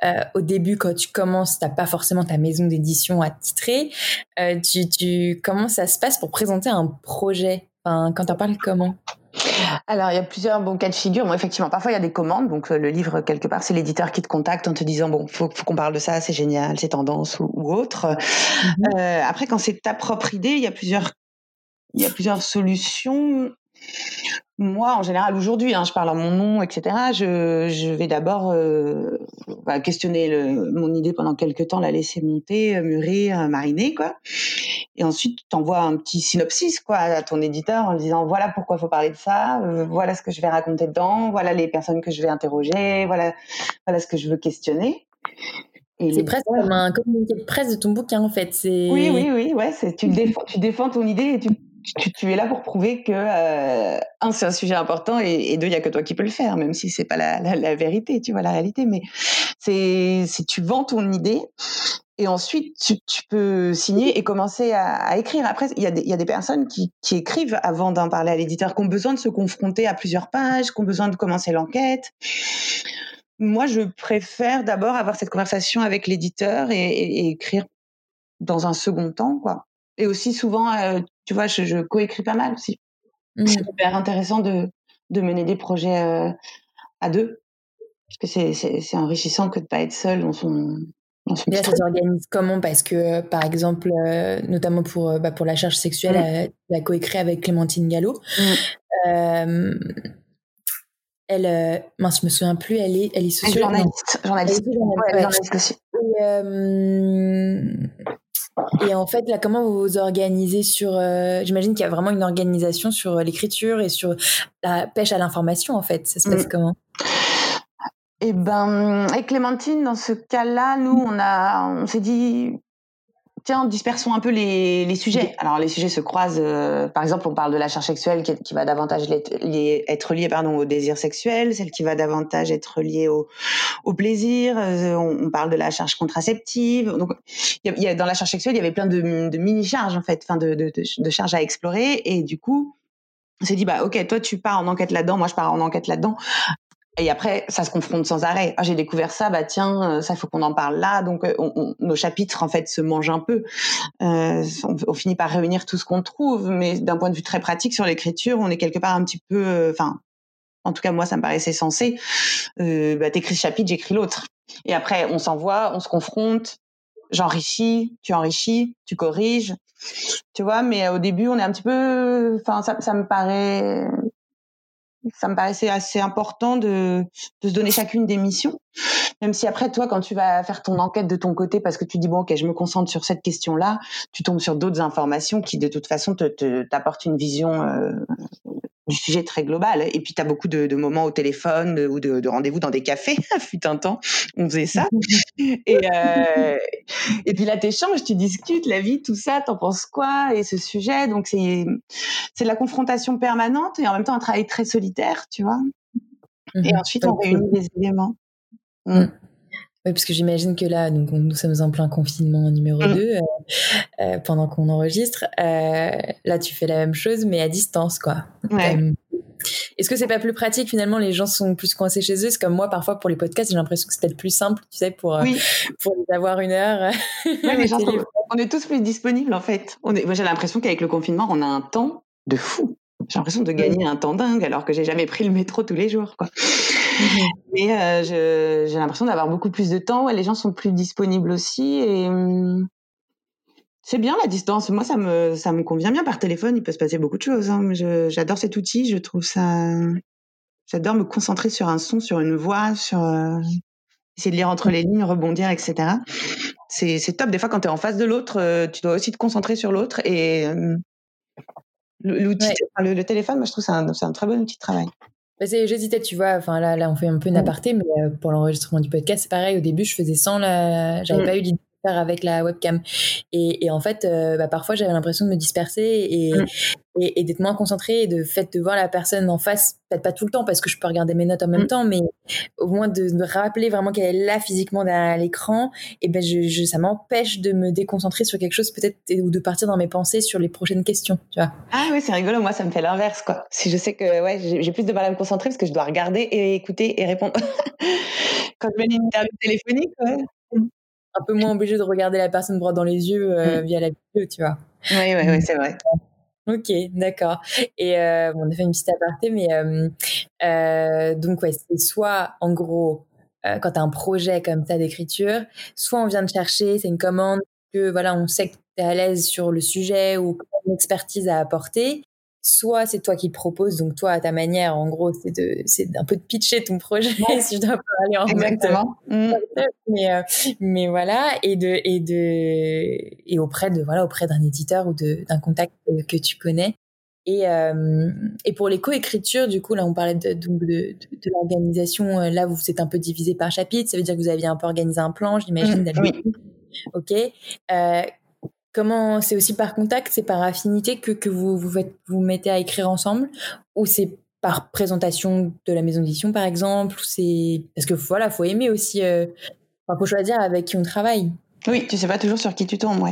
Speaker 2: euh, au début, quand tu commences, t'as pas forcément ta maison d'édition à titrer. Euh, tu, tu, comment ça se passe pour présenter un projet? Enfin, Quand t'en parles, comment?
Speaker 1: Alors, il y a plusieurs bons cas de figure. Bon, effectivement, parfois il y a des commandes. Donc, le livre, quelque part, c'est l'éditeur qui te contacte en te disant bon, faut, faut qu'on parle de ça, c'est génial, c'est tendance ou, ou autre. Mm-hmm. Euh, après, quand c'est ta propre idée, il y a plusieurs, il y a plusieurs solutions moi, en général, aujourd'hui, hein, je parle en mon nom, etc. Je, je vais d'abord euh, bah, questionner le, mon idée pendant quelques temps, la laisser monter, euh, mûrir, euh, mariner, quoi. Et ensuite, tu envoies un petit synopsis, quoi, à ton éditeur en lui disant voilà pourquoi il faut parler de ça, euh, voilà ce que je vais raconter dedans, voilà les personnes que je vais interroger, voilà, voilà ce que je veux questionner.
Speaker 2: C'est presque comme un communiqué de presse de ton bouquin, en fait.
Speaker 1: Oui, oui, oui, ouais. Tu défends, tu défends ton idée et tu tu, es là pour prouver que euh, un c'est un sujet important et, deux il y a que toi qui peux le faire même si c'est pas la, vérité tu vois la réalité. Mais c'est si tu vends ton idée et ensuite tu, peux signer et commencer à, écrire. Après il y a des, y a des personnes qui, qui écrivent avant d'en parler à l'éditeur qui ont besoin de se confronter à plusieurs pages qui ont besoin de commencer l'enquête. Moi je préfère d'abord avoir cette conversation avec l'éditeur et, et écrire dans un second temps quoi et aussi souvent, euh, tu vois, je, je coécris pas mal aussi. Mmh. C'est super intéressant de, de mener des projets euh, à deux, parce que c'est, enrichissant que de pas être seul dans son
Speaker 2: dans son là, ça s'organise comment? Parce que, euh, par exemple, euh, notamment pour, bah, pour la charge sexuelle, mmh. elle a coécrit avec Clémentine Gallo. Mmh. elle, mince, je me souviens plus, elle est, elle est sociologue.
Speaker 1: Journaliste, journaliste. Ouais, journaliste aussi.
Speaker 2: Et, et en fait, là, comment vous vous organisez sur euh, J'imagine qu'il y a vraiment une organisation sur euh, l'écriture et sur la pêche à l'information. En fait, ça se passe mmh. comment?
Speaker 1: Eh ben, avec Clémentine, dans ce cas-là, nous, on a, on s'est dit, tiens, dispersons un peu les, les sujets. Alors les sujets se croisent. Euh, par exemple, on parle de la charge sexuelle qui, qui va davantage être liée pardon au désir sexuel, celle qui va davantage être liée au, au plaisir. Euh, on, on, parle de la charge contraceptive. Donc, y, y a, dans la charge sexuelle, il y avait plein de, de mini charges en fait, enfin de, de, de charges à explorer. Et du coup, on s'est dit bah ok, toi tu pars en enquête là-dedans, moi je pars en enquête là-dedans. Et après, ça se confronte sans arrêt. Ah, j'ai découvert ça, bah tiens, euh, ça faut qu'on en parle là. Donc, euh, on, on, nos chapitres en fait se mangent un peu. Euh, on, on, finit par réunir tout ce qu'on trouve, mais d'un point de vue très pratique sur l'écriture, on est quelque part un petit peu, euh, enfin, en tout cas moi ça me paraissait sensé. Euh, bah, t'écris ce chapitre, j'écris l'autre. Et après, on s'envoie, on se confronte. J'enrichis, tu enrichis, tu corriges, tu vois. Mais au début, on est un petit peu, enfin, ça, ça me paraît ça me paraissait assez important de, de se donner chacune des missions. Même si après, toi, quand tu vas faire ton enquête de ton côté, parce que tu dis, bon, ok, je me concentre sur cette question-là, tu tombes sur d'autres informations qui, de toute façon, te, te, t'apportent une vision euh, du sujet très global. Et puis, tu as beaucoup de, moments au téléphone ou de, rendez-vous dans des cafés. Fut un temps, on faisait ça. et, euh, et puis là, tu échanges, tu discutes la vie, tout ça, t'en penses quoi Et ce sujet, donc c'est c'est de la confrontation permanente et en même temps un travail très solitaire, tu vois? Et mmh ensuite, on réunit des éléments.
Speaker 2: Mmh. Oui, parce que j'imagine que là, donc, nous sommes en plein confinement numéro 2 euh, euh, pendant qu'on enregistre. Euh, là, tu fais la même chose, mais à distance, quoi. Est-ce que c'est pas plus pratique finalement Les gens sont plus coincés chez eux? C'est comme moi, parfois pour les podcasts, j'ai l'impression que c'est peut-être plus simple, tu sais, pour, pour les avoir une heure.
Speaker 1: on est tous plus disponibles en fait. On est, moi, j'ai l'impression qu'avec le confinement, on a un temps de fou. J'ai l'impression de gagner un temps dingue alors que j'ai jamais pris le métro tous les jours. Quoi. Mmh Mais euh, j'ai l'impression d'avoir beaucoup plus de temps. Ouais, les gens sont plus disponibles aussi. Et mmh, c'est bien la distance. Moi, ça me, ça me convient bien par téléphone. Il peut se passer beaucoup de choses. Hein. J'adore cet outil. Je trouve ça. J'adore me concentrer sur un son, sur une voix, sur euh, essayer de lire entre les lignes, rebondir, etc. C'est top. Des fois, quand tu es en face de l'autre, euh, tu dois aussi te concentrer sur l'autre. Et l'outil, le, téléphone, moi, je trouve que c'est un, un très bon outil de travail.
Speaker 2: Bah, j'hésitais, tu vois. Enfin, là, là, on fait un peu une aparté, mais euh, pour l'enregistrement du podcast, c'est pareil. Au début, je faisais sans la. J'avais mm. pas eu l'idée faire avec la webcam. Et, et en fait, euh, bah, parfois, j'avais l'impression de me disperser et, mm et, d'être moins concentré et de fait de voir la personne en face peut-être pas tout le temps parce que je peux regarder mes notes en même mm. temps mais au moins de me rappeler vraiment qu'elle est là physiquement derrière l'écran et ben je, ça m'empêche de me déconcentrer sur quelque chose peut-être ou de partir dans mes pensées sur les prochaines questions tu vois
Speaker 1: ah oui c'est rigolo moi ça me fait l'inverse quoi si je sais que ouais j'ai plus de mal à me concentrer parce que je dois regarder et écouter et répondre quand je mets une interview téléphonique ouais.
Speaker 2: Un peu moins obligé de regarder la personne droit dans les yeux euh, mm. via la vidéo tu vois
Speaker 1: oui oui, oui c'est vrai
Speaker 2: Ok, d'accord. Et euh, on a fait une petite aparté, mais euh, donc ouais, c'est soit en gros quand tu as un projet comme ça d'écriture, soit on vient de chercher, c'est une commande que voilà, on sait que tu es à l'aise sur le sujet ou une expertise à apporter, soit c'est toi qui le proposes, donc toi à ta manière, en gros, c'est de, c'est un peu de pitcher ton projet, si je dois parler en
Speaker 1: Exactement. Mmh.
Speaker 2: Mais, euh, mais voilà, et de, et de, et auprès de, voilà, auprès d'un éditeur ou de, d'un contact que tu connais. Et, euh, et pour les co-écritures, du coup, là, on parlait de, de, de, de l'organisation. Euh, là, vous êtes un peu divisé par chapitre. Ça veut dire que vous aviez un peu organisé un plan, j'imagine, mmh, oui. Ok. Euh, Comment c'est aussi par contact, c'est par affinité que, que vous, vous mettez à écrire ensemble ou c'est par présentation de la maison d'édition par exemple c'est parce que voilà faut aimer aussi euh... faut choisir avec qui on travaille
Speaker 1: oui, tu sais pas toujours sur qui tu tombes.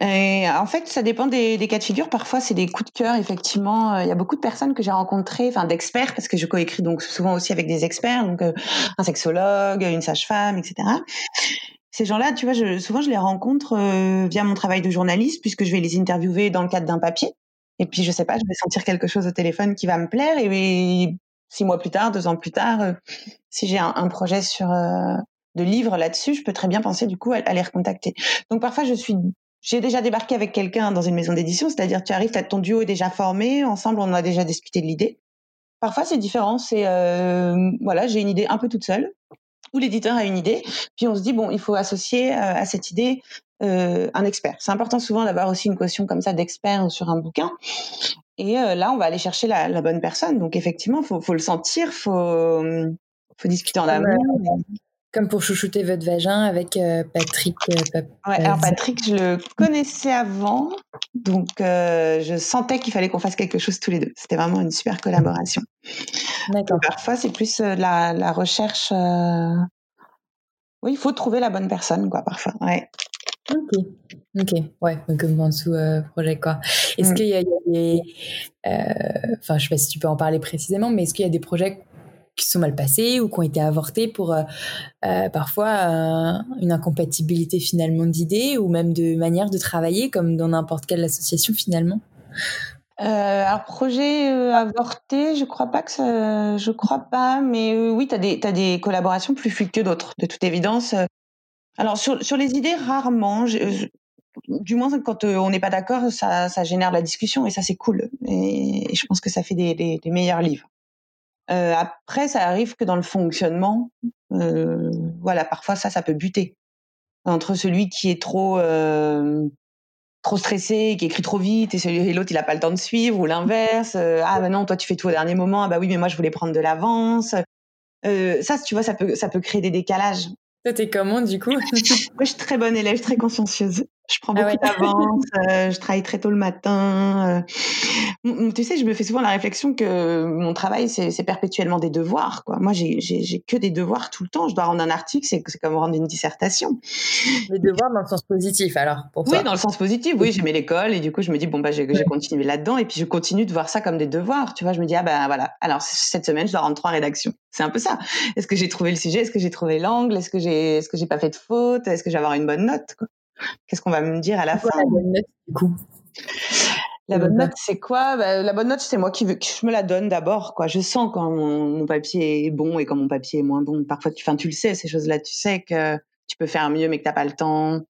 Speaker 1: Et en fait, ça dépend des, cas de figure. Parfois, c'est des coups de cœur, effectivement. Il y a beaucoup de personnes que j'ai rencontrées, enfin d'experts, parce que je coécris donc souvent aussi avec des experts, donc euh, un sexologue, une sage-femme, etc ces gens-là, tu vois, souvent je les rencontre euh, via mon travail de journaliste, puisque je vais les interviewer dans le cadre d'un papier. Et puis, je sais pas, je vais sentir quelque chose au téléphone qui va me plaire. Et, six mois plus tard, deux ans plus tard, euh, si j'ai un, projet sur euh, de livres là-dessus, je peux très bien penser du coup à, les recontacter. Donc parfois, je suis j'ai déjà débarqué avec quelqu'un dans une maison d'édition, c'est-à-dire tu arrives, ton duo est déjà formé, ensemble on a déjà discuté de l'idée. Parfois c'est différent, c'est voilà, j'ai une idée un peu toute seule, où l'éditeur a une idée, puis on se dit bon, il faut associer euh, à cette idée euh, un expert. C'est important souvent d'avoir aussi une caution comme ça d'expert sur un bouquin. Et euh, là, on va aller chercher la, la bonne personne. Donc effectivement, faut, faut le sentir, faut, faut discuter en amont.
Speaker 2: Comme pour chouchouter votre vagin avec Patrick.
Speaker 1: ouais, alors Patrick, je le connaissais avant, donc je sentais qu'il fallait qu'on fasse quelque chose tous les deux. C'était vraiment une super collaboration. D'accord. Parfois, c'est plus la, la, recherche. Oui, il faut trouver la bonne personne, quoi, parfois. Ouais.
Speaker 2: Ok, ok, ouais, comme en sous projet quoi. Est-ce mmh. qu'il y, a des, enfin, je sais pas si tu peux en parler précisément, mais est-ce qu'il y a des projets qui sont mal passés ou qui ont été avortés pour euh, euh, parfois euh, une incompatibilité finalement d'idées ou même de manière de travailler comme dans n'importe quelle association finalement
Speaker 1: alors projet avorté, je crois pas que ça, je crois pas, mais oui, tu as des as des collaborations plus fluides que d'autres, de toute évidence. Alors sur sur les idées, rarement. du moins quand on n'est pas d'accord, ça, ça génère la discussion et ça c'est cool. Et, je pense que ça fait des meilleurs livres. Euh, après, ça arrive que dans le fonctionnement, euh, voilà, parfois ça, ça peut buter entre celui qui est trop, euh, trop stressé, qui écrit trop vite, et, celui, et l'autre, il a pas le temps de suivre, ou l'inverse. ah, ben non, toi, tu fais tout au dernier moment. Ah, bah oui, mais moi, je voulais prendre de l'avance. ça, tu vois, ça peut, ça peut créer des décalages.
Speaker 2: Toi, t'es comment, du coup? Moi,
Speaker 1: je suis très bonne élève, très consciencieuse. Je prends ah beaucoup d'avance, euh, je travaille très tôt le matin. Euh. Tu sais, je me fais souvent la réflexion que mon travail, c'est perpétuellement des devoirs. Quoi. Moi, j'ai que des devoirs tout le temps. Je dois rendre un article, c'est comme rendre une dissertation.
Speaker 2: Des devoirs dans le sens positif, alors, pour
Speaker 1: toi Oui, dans le sens positif. Oui, j'aimais l'école et du coup, je me dis, bon, bah, j'ai continué là-dedans et puis je continue de voir ça comme des devoirs. Tu vois, je me dis, ah ben voilà, alors cette semaine, je dois rendre trois rédactions. C'est un peu ça. Est-ce que j'ai trouvé le sujet? Est-ce que j'ai trouvé l'angle? Est-ce que j'ai est -ce que pas fait de faute? Est-ce que j'ai avoir une bonne note quoi? Qu'est-ce qu'on va me dire à la fin
Speaker 2: La bonne note, du coup
Speaker 1: la bonne note, c'est quoi? Bah, La bonne note, c'est moi qui veux, que je me la donne d'abord. Quoi. Je sens quand mon, papier est bon et quand mon papier est moins bon. Parfois, tu, tu le sais, ces choses-là. Tu sais que tu peux faire mieux, mais que tu n'as pas le temps.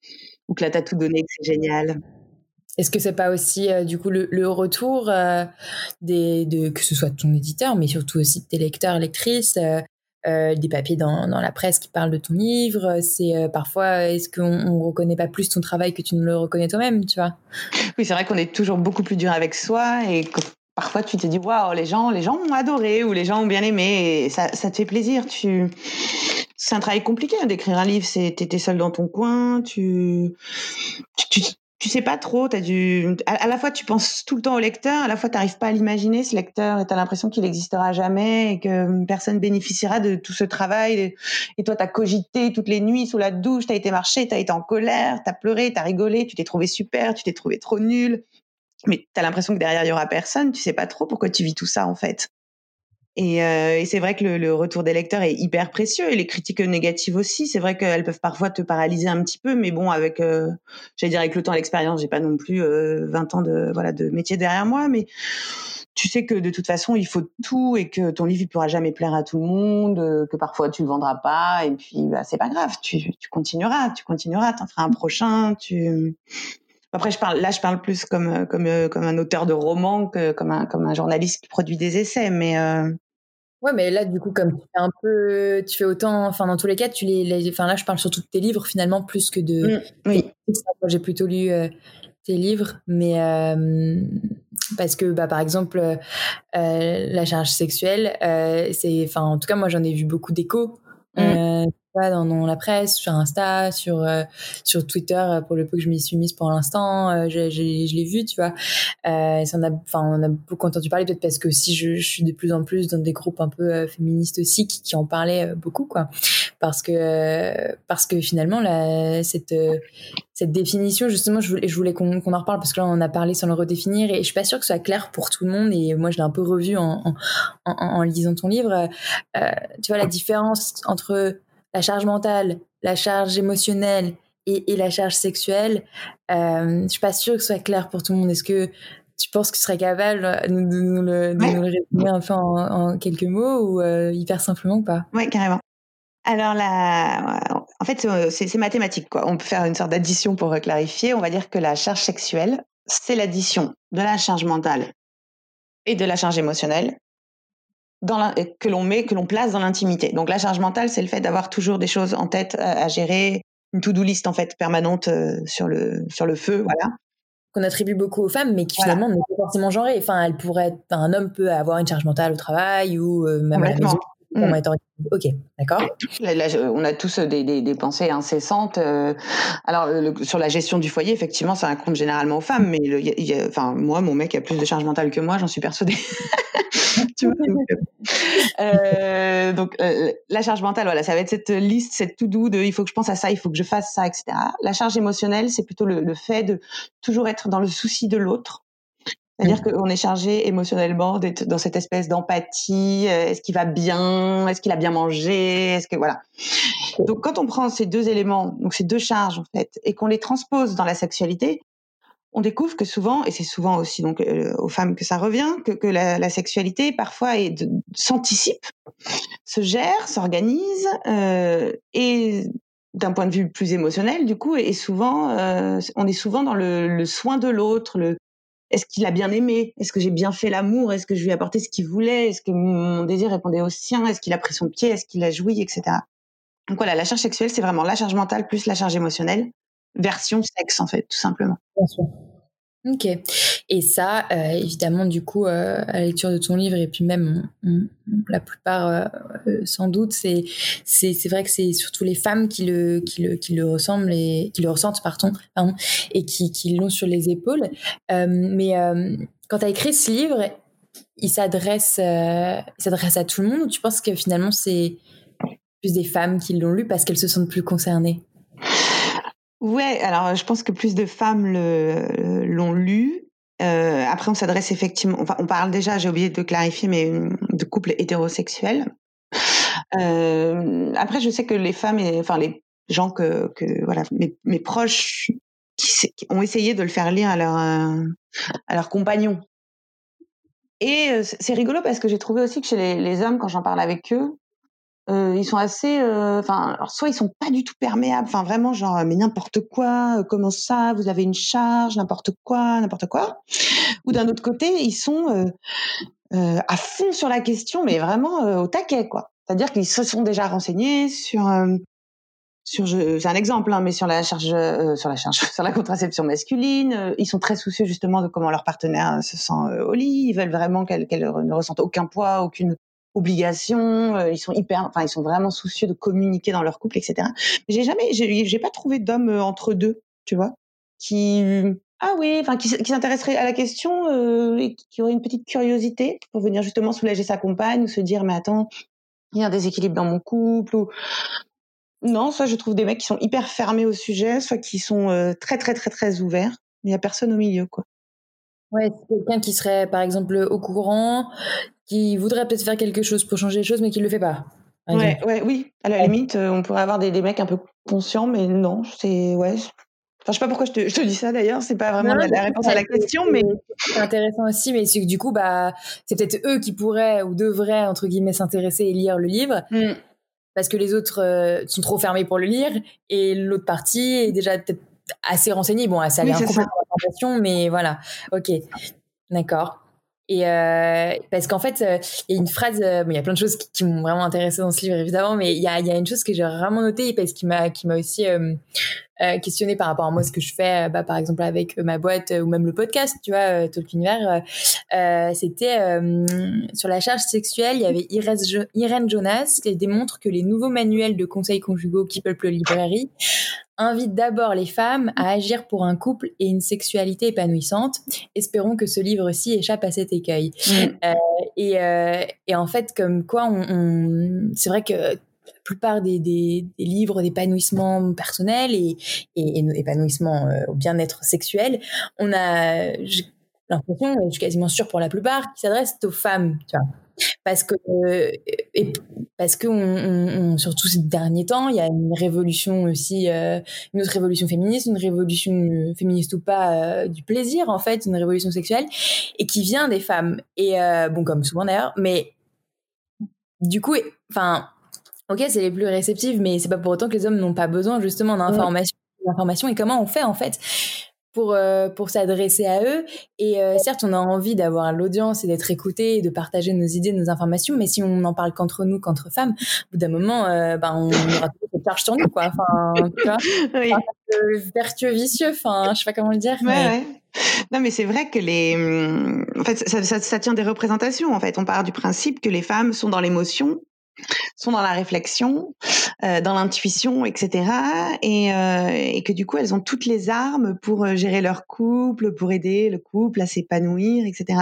Speaker 1: Ou que là, tu as tout donné, que c'est génial.
Speaker 2: Est-ce que c'est pas aussi euh, du coup le, retour euh, des, de que ce soit ton éditeur, mais surtout aussi de tes lecteurs, lectrices, euh, euh, des papiers dans, dans, la presse qui parlent de ton livre. C'est euh, parfois, est-ce qu'on ne reconnaît pas plus ton travail que tu ne le reconnais toi-même, tu vois?
Speaker 1: Oui, c'est vrai qu'on est toujours beaucoup plus dur avec soi et parfois tu te dis waouh, les gens, les gens ont adoré ou les gens ont bien aimé et ça, ça te fait plaisir. Tu c'est un travail compliqué hein, d'écrire un livre. C'est t'étais seul dans ton coin, tu, tu, tu sais pas trop, as du, à, la fois tu penses tout le temps au lecteur, à la fois tu n'arrives pas à l'imaginer ce lecteur et tu l'impression qu'il n'existera jamais et que personne bénéficiera de tout ce travail. Et toi, tu as cogité toutes les nuits sous la douche, tu as été marcher, tu as été en colère, tu as pleuré, tu as rigolé, tu t'es trouvé super, tu t'es trouvé trop nul. Mais tu as l'impression que derrière, il y aura personne, tu sais pas trop pourquoi tu vis tout ça en fait. Et, euh, et c'est vrai que le, le, retour des lecteurs est hyper précieux et les critiques négatives aussi. C'est vrai qu'elles peuvent parfois te paralyser un petit peu, mais bon, avec, euh, j'allais dire avec le temps, l'expérience, j'ai pas non plus euh, 20 ans de voilà de métier derrière moi, mais tu sais que de toute façon, il faut tout et que ton livre il pourra jamais plaire à tout le monde, euh, que parfois tu le vendras pas et puis bah, c'est pas grave, tu, tu continueras, tu continueras, t'en feras un prochain, tu après, je parle, là, je parle plus comme comme comme un auteur de roman que comme un comme un journaliste qui produit des essais, mais euh...
Speaker 2: ouais, mais là, du coup, comme tu fais un peu, tu fais autant, enfin, dans tous les cas, tu les, enfin, là, je parle surtout de tes livres finalement plus que de.
Speaker 1: Mmh, oui.
Speaker 2: J'ai plutôt lu euh, tes livres, mais euh, parce que, bah, par exemple, euh, la charge sexuelle, c'est, enfin, en tout cas, moi, j'en ai vu beaucoup d'échos. Mmh dans, la presse, sur Insta, sur euh, sur Twitter euh, pour le peu que je m'y suis mise pour l'instant, euh, je, je, l'ai vu, tu vois. Ça on a, on a beaucoup entendu parler peut-être parce que si je, suis de plus en plus dans des groupes un peu féministes aussi qui, en parlaient beaucoup, quoi. Parce que parce que finalement cette cette définition justement, je voulais, je voulais qu'on en reparle parce que là on a parlé sans le redéfinir et je suis pas sûre que ce soit clair pour tout le monde et moi je l'ai un peu revu en, en lisant ton livre. tu vois la différence entre la charge mentale, la charge émotionnelle et, la charge sexuelle, euh, je suis pas sûre que ce soit clair pour tout le monde. Est-ce que tu penses que tu serais capable de nous, le, résumer un peu en, quelques mots ou euh, hyper simplement ou pas?
Speaker 1: Oui, carrément. Alors là, en fait, c'est mathématique. Quoi. On peut faire une sorte d'addition pour clarifier. On va dire que la charge sexuelle, c'est l'addition de la charge mentale et de la charge émotionnelle dans que l'on met, que l'on place dans l'intimité. Donc la charge mentale, c'est le fait d'avoir toujours des choses en tête à, gérer, une to-do list en fait permanente euh, sur le sur le feu, voilà.
Speaker 2: Qu'on attribue beaucoup aux femmes, mais qui finalement n'est pas forcément genrée. Enfin, elle pourrait, être, un homme peut avoir une charge mentale au travail ou euh, même à la maison. Mmh. Ok, d'accord.
Speaker 1: on a tous des, des, des pensées incessantes. Euh, alors, sur la gestion du foyer, effectivement, ça incombe généralement aux femmes, mais y a, enfin, moi, mon mec a plus de charge mentale que moi, j'en suis persuadée. tu vois, donc, euh, donc euh, la charge mentale, voilà, ça va être cette liste, cette tout doux de il faut que je pense à ça, il faut que je fasse ça, etc. La charge émotionnelle, c'est plutôt le, le, fait de toujours être dans le souci de l'autre. C'est-à-dire mmh. qu'on est chargé émotionnellement d'être dans cette espèce d'empathie. Euh, est-ce qu'il va bien Est-ce qu'il a bien mangé Est-ce que voilà. Donc quand on prend ces deux éléments, donc ces deux charges en fait, et qu'on les transpose dans la sexualité, on découvre que souvent, et c'est souvent aussi donc euh, aux femmes que ça revient, que, que la, la, sexualité parfois s'anticipe, se gère, s'organise, euh, et d'un point de vue plus émotionnel, du coup, et souvent, euh, on est souvent dans le, le soin de l'autre, le est-ce qu'il a bien aimé? Est-ce que j'ai bien fait l'amour? Est-ce que je lui ai apporté ce qu'il voulait? Est-ce que mon désir répondait au sien? Est-ce qu'il a pris son pied? Est-ce qu'il a joui? Etc. Donc voilà, la charge sexuelle, c'est vraiment la charge mentale plus la charge émotionnelle. version sexe en fait, tout simplement.
Speaker 2: Ok. Et ça, euh, évidemment, du coup, euh, à la lecture de ton livre, et puis même la plupart, euh, sans doute, c'est, c'est, c'est vrai que c'est surtout les femmes qui le, qui le, qui le et qui le ressentent, pardon et qui, qui l'ont sur les épaules. mais quand tu as écrit ce livre, il s'adresse, il s'adresse à tout le monde ou tu penses que finalement c'est plus des femmes qui l'ont lu parce qu'elles se sentent plus concernées?
Speaker 1: Ouais, alors je pense que plus de femmes l'ont lu. Euh, après, on s'adresse effectivement, enfin, on parle déjà, j'ai oublié de clarifier, mais de couples hétérosexuels. Euh, après, je sais que les femmes, et, enfin les gens que, voilà, mes, proches qui, ont essayé de le faire lire à leur à leurs compagnons. Et euh, c'est rigolo parce que j'ai trouvé aussi que chez les hommes, quand j'en parle avec eux, euh, ils sont assez, euh, enfin, soit ils sont pas du tout perméables, enfin vraiment genre mais n'importe quoi, euh, comment ça, vous avez une charge, n'importe quoi, n'importe quoi. Ou d'un autre côté, ils sont à fond sur la question, mais vraiment au taquet quoi. C'est-à-dire qu'ils se sont déjà renseignés sur sur c'est un exemple hein, mais sur la charge sur la charge sur la contraception masculine ils sont très soucieux justement de comment leur partenaire se sent au lit ils veulent vraiment qu'elle ne ressente aucun poids aucune obligations, euh, ils sont hyper, enfin ils sont vraiment soucieux de communiquer dans leur couple, etc. J'ai jamais, j'ai pas trouvé d'homme euh, entre deux, tu vois, qui ah oui, enfin qui, s'intéresserait à la question euh, et qui aurait une petite curiosité pour venir justement soulager sa compagne ou se dire mais attends, il y a un déséquilibre dans mon couple ou non, soit je trouve des mecs qui sont hyper fermés au sujet, soit qui sont très très très très ouverts, mais il y a personne au milieu quoi.
Speaker 2: Ouais, quelqu'un qui serait par exemple au courant, qui voudrait peut-être faire quelque chose pour changer les choses, mais qui ne le fait pas.
Speaker 1: Ouais, ouais, oui. À la limite, euh, on pourrait avoir des, des, mecs un peu conscients, mais non, c'est ouais. Enfin, je sais pas pourquoi je te, je te dis ça d'ailleurs, c'est pas vraiment la, réponse à la question, mais
Speaker 2: c'est intéressant aussi. Mais c'est que du coup, bah, c'est peut-être eux qui pourraient ou devraient entre guillemets s'intéresser et lire le livre. Mm. Parce que les autres euh, sont trop fermés pour le lire et l'autre partie est déjà peut-être assez renseignée. Bon, ça a l'air oui, mais voilà. Ok, d'accord. Et euh, parce qu'en fait, euh, il y a une phrase, euh, il y a plein de choses qui, m'ont vraiment intéressé dans ce livre évidemment, mais il y a, une chose que j'ai vraiment notée parce qu'il m'a, qui m'a aussi euh, questionné par rapport à moi ce que je fais, bah, par exemple avec ma boîte ou même le podcast, tu vois, Talk Univers. c'était sur la charge sexuelle, il y avait Irène Jonas qui démontre que les nouveaux manuels de conseils conjugaux qui peuplent le librairie invite d'abord les femmes à agir pour un couple et une sexualité épanouissante. Espérons que ce livre-ci échappe à cet écueil. Mm. Euh, et, euh, et, en fait, comme quoi, on, on c'est vrai que la plupart des, des, des livres d'épanouissement personnel et, et, et épanouissement euh, au bien-être sexuel, on a l'impression, je suis quasiment sûre pour la plupart, qui s'adressent aux femmes. Tu vois parce que euh, et parce que on, on, surtout ces derniers temps, il y a une révolution aussi, euh, une autre révolution féministe, une révolution euh, féministe ou pas du plaisir en fait, une révolution sexuelle et qui vient des femmes. Et bon comme souvent d'ailleurs, mais du coup, enfin, ok, c'est les plus réceptives, mais c'est pas pour autant que les hommes n'ont pas besoin justement d'informations, d'informations et comment on fait en fait pour euh, pour s'adresser à eux et euh, certes on a envie d'avoir l'audience et d'être écouté et de partager nos idées nos informations mais si on n'en parle qu'entre nous qu'entre femmes au bout d'un moment euh, ben on aura tout cette charge sur nous quoi enfin tu vois oui. vertueux vicieux enfin je sais pas comment le dire
Speaker 1: ouais, mais... ouais. Non, mais c'est vrai que les, hum, en fait, ça, ça, ça, tient des représentations. En fait, on part du principe que les femmes sont dans l'émotion sont dans la réflexion, euh, dans l'intuition, etc. Et, euh, et, que du coup, elles ont toutes les armes pour euh, gérer leur couple, pour aider le couple à s'épanouir, etc.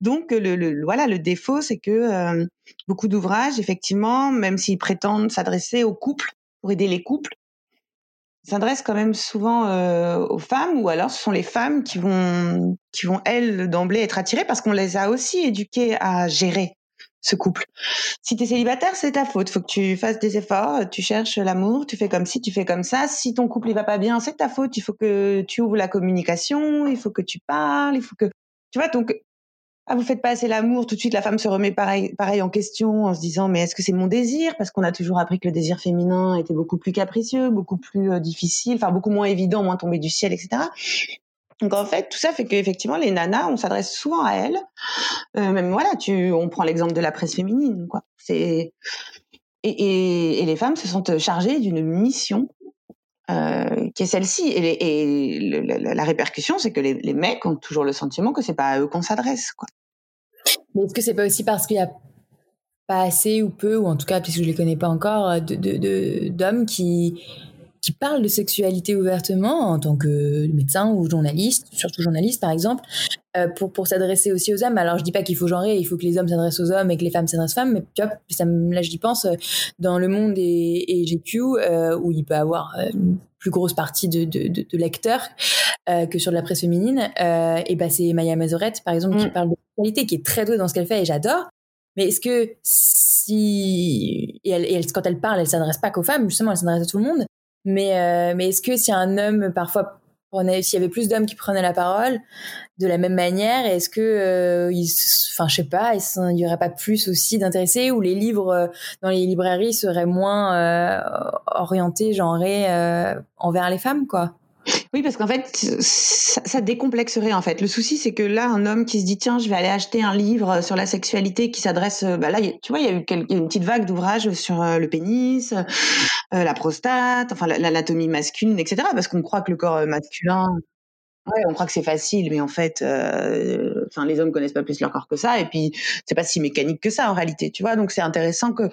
Speaker 1: Donc, le, voilà, le défaut, c'est que beaucoup d'ouvrages, effectivement, même s'ils prétendent s'adresser aux couples, pour aider les couples, s'adressent quand même souvent aux femmes, ou alors ce sont les femmes qui vont, qui vont elles d'emblée être attirées parce qu'on les a aussi éduquées à gérer ce couple. Si tu es célibataire, c'est ta faute. Faut que tu fasses des efforts, tu cherches l'amour, tu fais comme ci, tu fais comme ça. Si ton couple il va pas bien, c'est ta faute. Il faut que tu ouvres la communication, il faut que tu parles, il faut que tu vois donc ah vous faites pas assez l'amour, tout de suite la femme se remet pareil pareil en question en se disant mais est-ce que c'est mon désir? Parce qu'on a toujours appris que le désir féminin était beaucoup plus capricieux, beaucoup plus euh, difficile, enfin beaucoup moins évident, moins tombé du ciel, etc. Donc en fait, tout ça fait qu'effectivement, les nanas, on s'adresse souvent à elles. Euh, même voilà, tu, on prend l'exemple de la presse féminine, quoi. Et, et, les femmes se sont chargées d'une mission qui est celle-ci. Et, et la, répercussion, c'est que les, les, mecs ont toujours le sentiment que c'est pas à eux qu'on s'adresse.
Speaker 2: Mais est-ce que c'est pas aussi parce qu'il y a pas assez ou peu, ou en tout cas, puisque je les connais pas encore, de, de, d'hommes qui, qui parlent de sexualité ouvertement en tant que médecin ou journaliste, surtout journaliste par exemple, euh, pour, pour s'adresser aussi aux hommes. Alors je dis pas qu'il faut genrer, il faut que les hommes s'adressent aux hommes et que les femmes s'adressent aux femmes, mais tu vois, ça, là j'y pense, euh, dans Le Monde et, et GQ, euh, où il peut avoir une plus grosse partie de, de, de, de lecteurs que sur de la presse féminine, et ben c'est Maya Mazorette par exemple qui mm. parle de sexualité, qui est très douée dans ce qu'elle fait et j'adore. Mais est-ce que si et, elle, et elle, quand elle parle, elle s'adresse pas qu'aux femmes, justement, elle s'adresse à tout le monde. Mais euh, mais est-ce que si un homme parfois s'il y avait plus d'hommes qui prenaient la parole de la même manière, est-ce que euh, enfin je sais pas, il y aurait pas plus aussi d'intéressés ou les livres euh, dans les librairies seraient moins orientés, genrés envers les femmes quoi?
Speaker 1: Oui, parce qu'en fait, ça, décomplexerait en fait. Le souci, c'est que là, un homme qui se dit tiens, je vais aller acheter un livre sur la sexualité qui s'adresse, bah là, tu vois, il y a eu une petite vague d'ouvrages sur euh, le pénis, euh, la prostate, enfin l'anatomie masculine, etc. Parce qu'on croit que le corps euh, masculin, ouais, on croit que c'est facile, mais en fait, enfin, les hommes connaissent pas plus leur corps que ça, et puis c'est pas si mécanique que ça en réalité, tu vois. Donc c'est intéressant que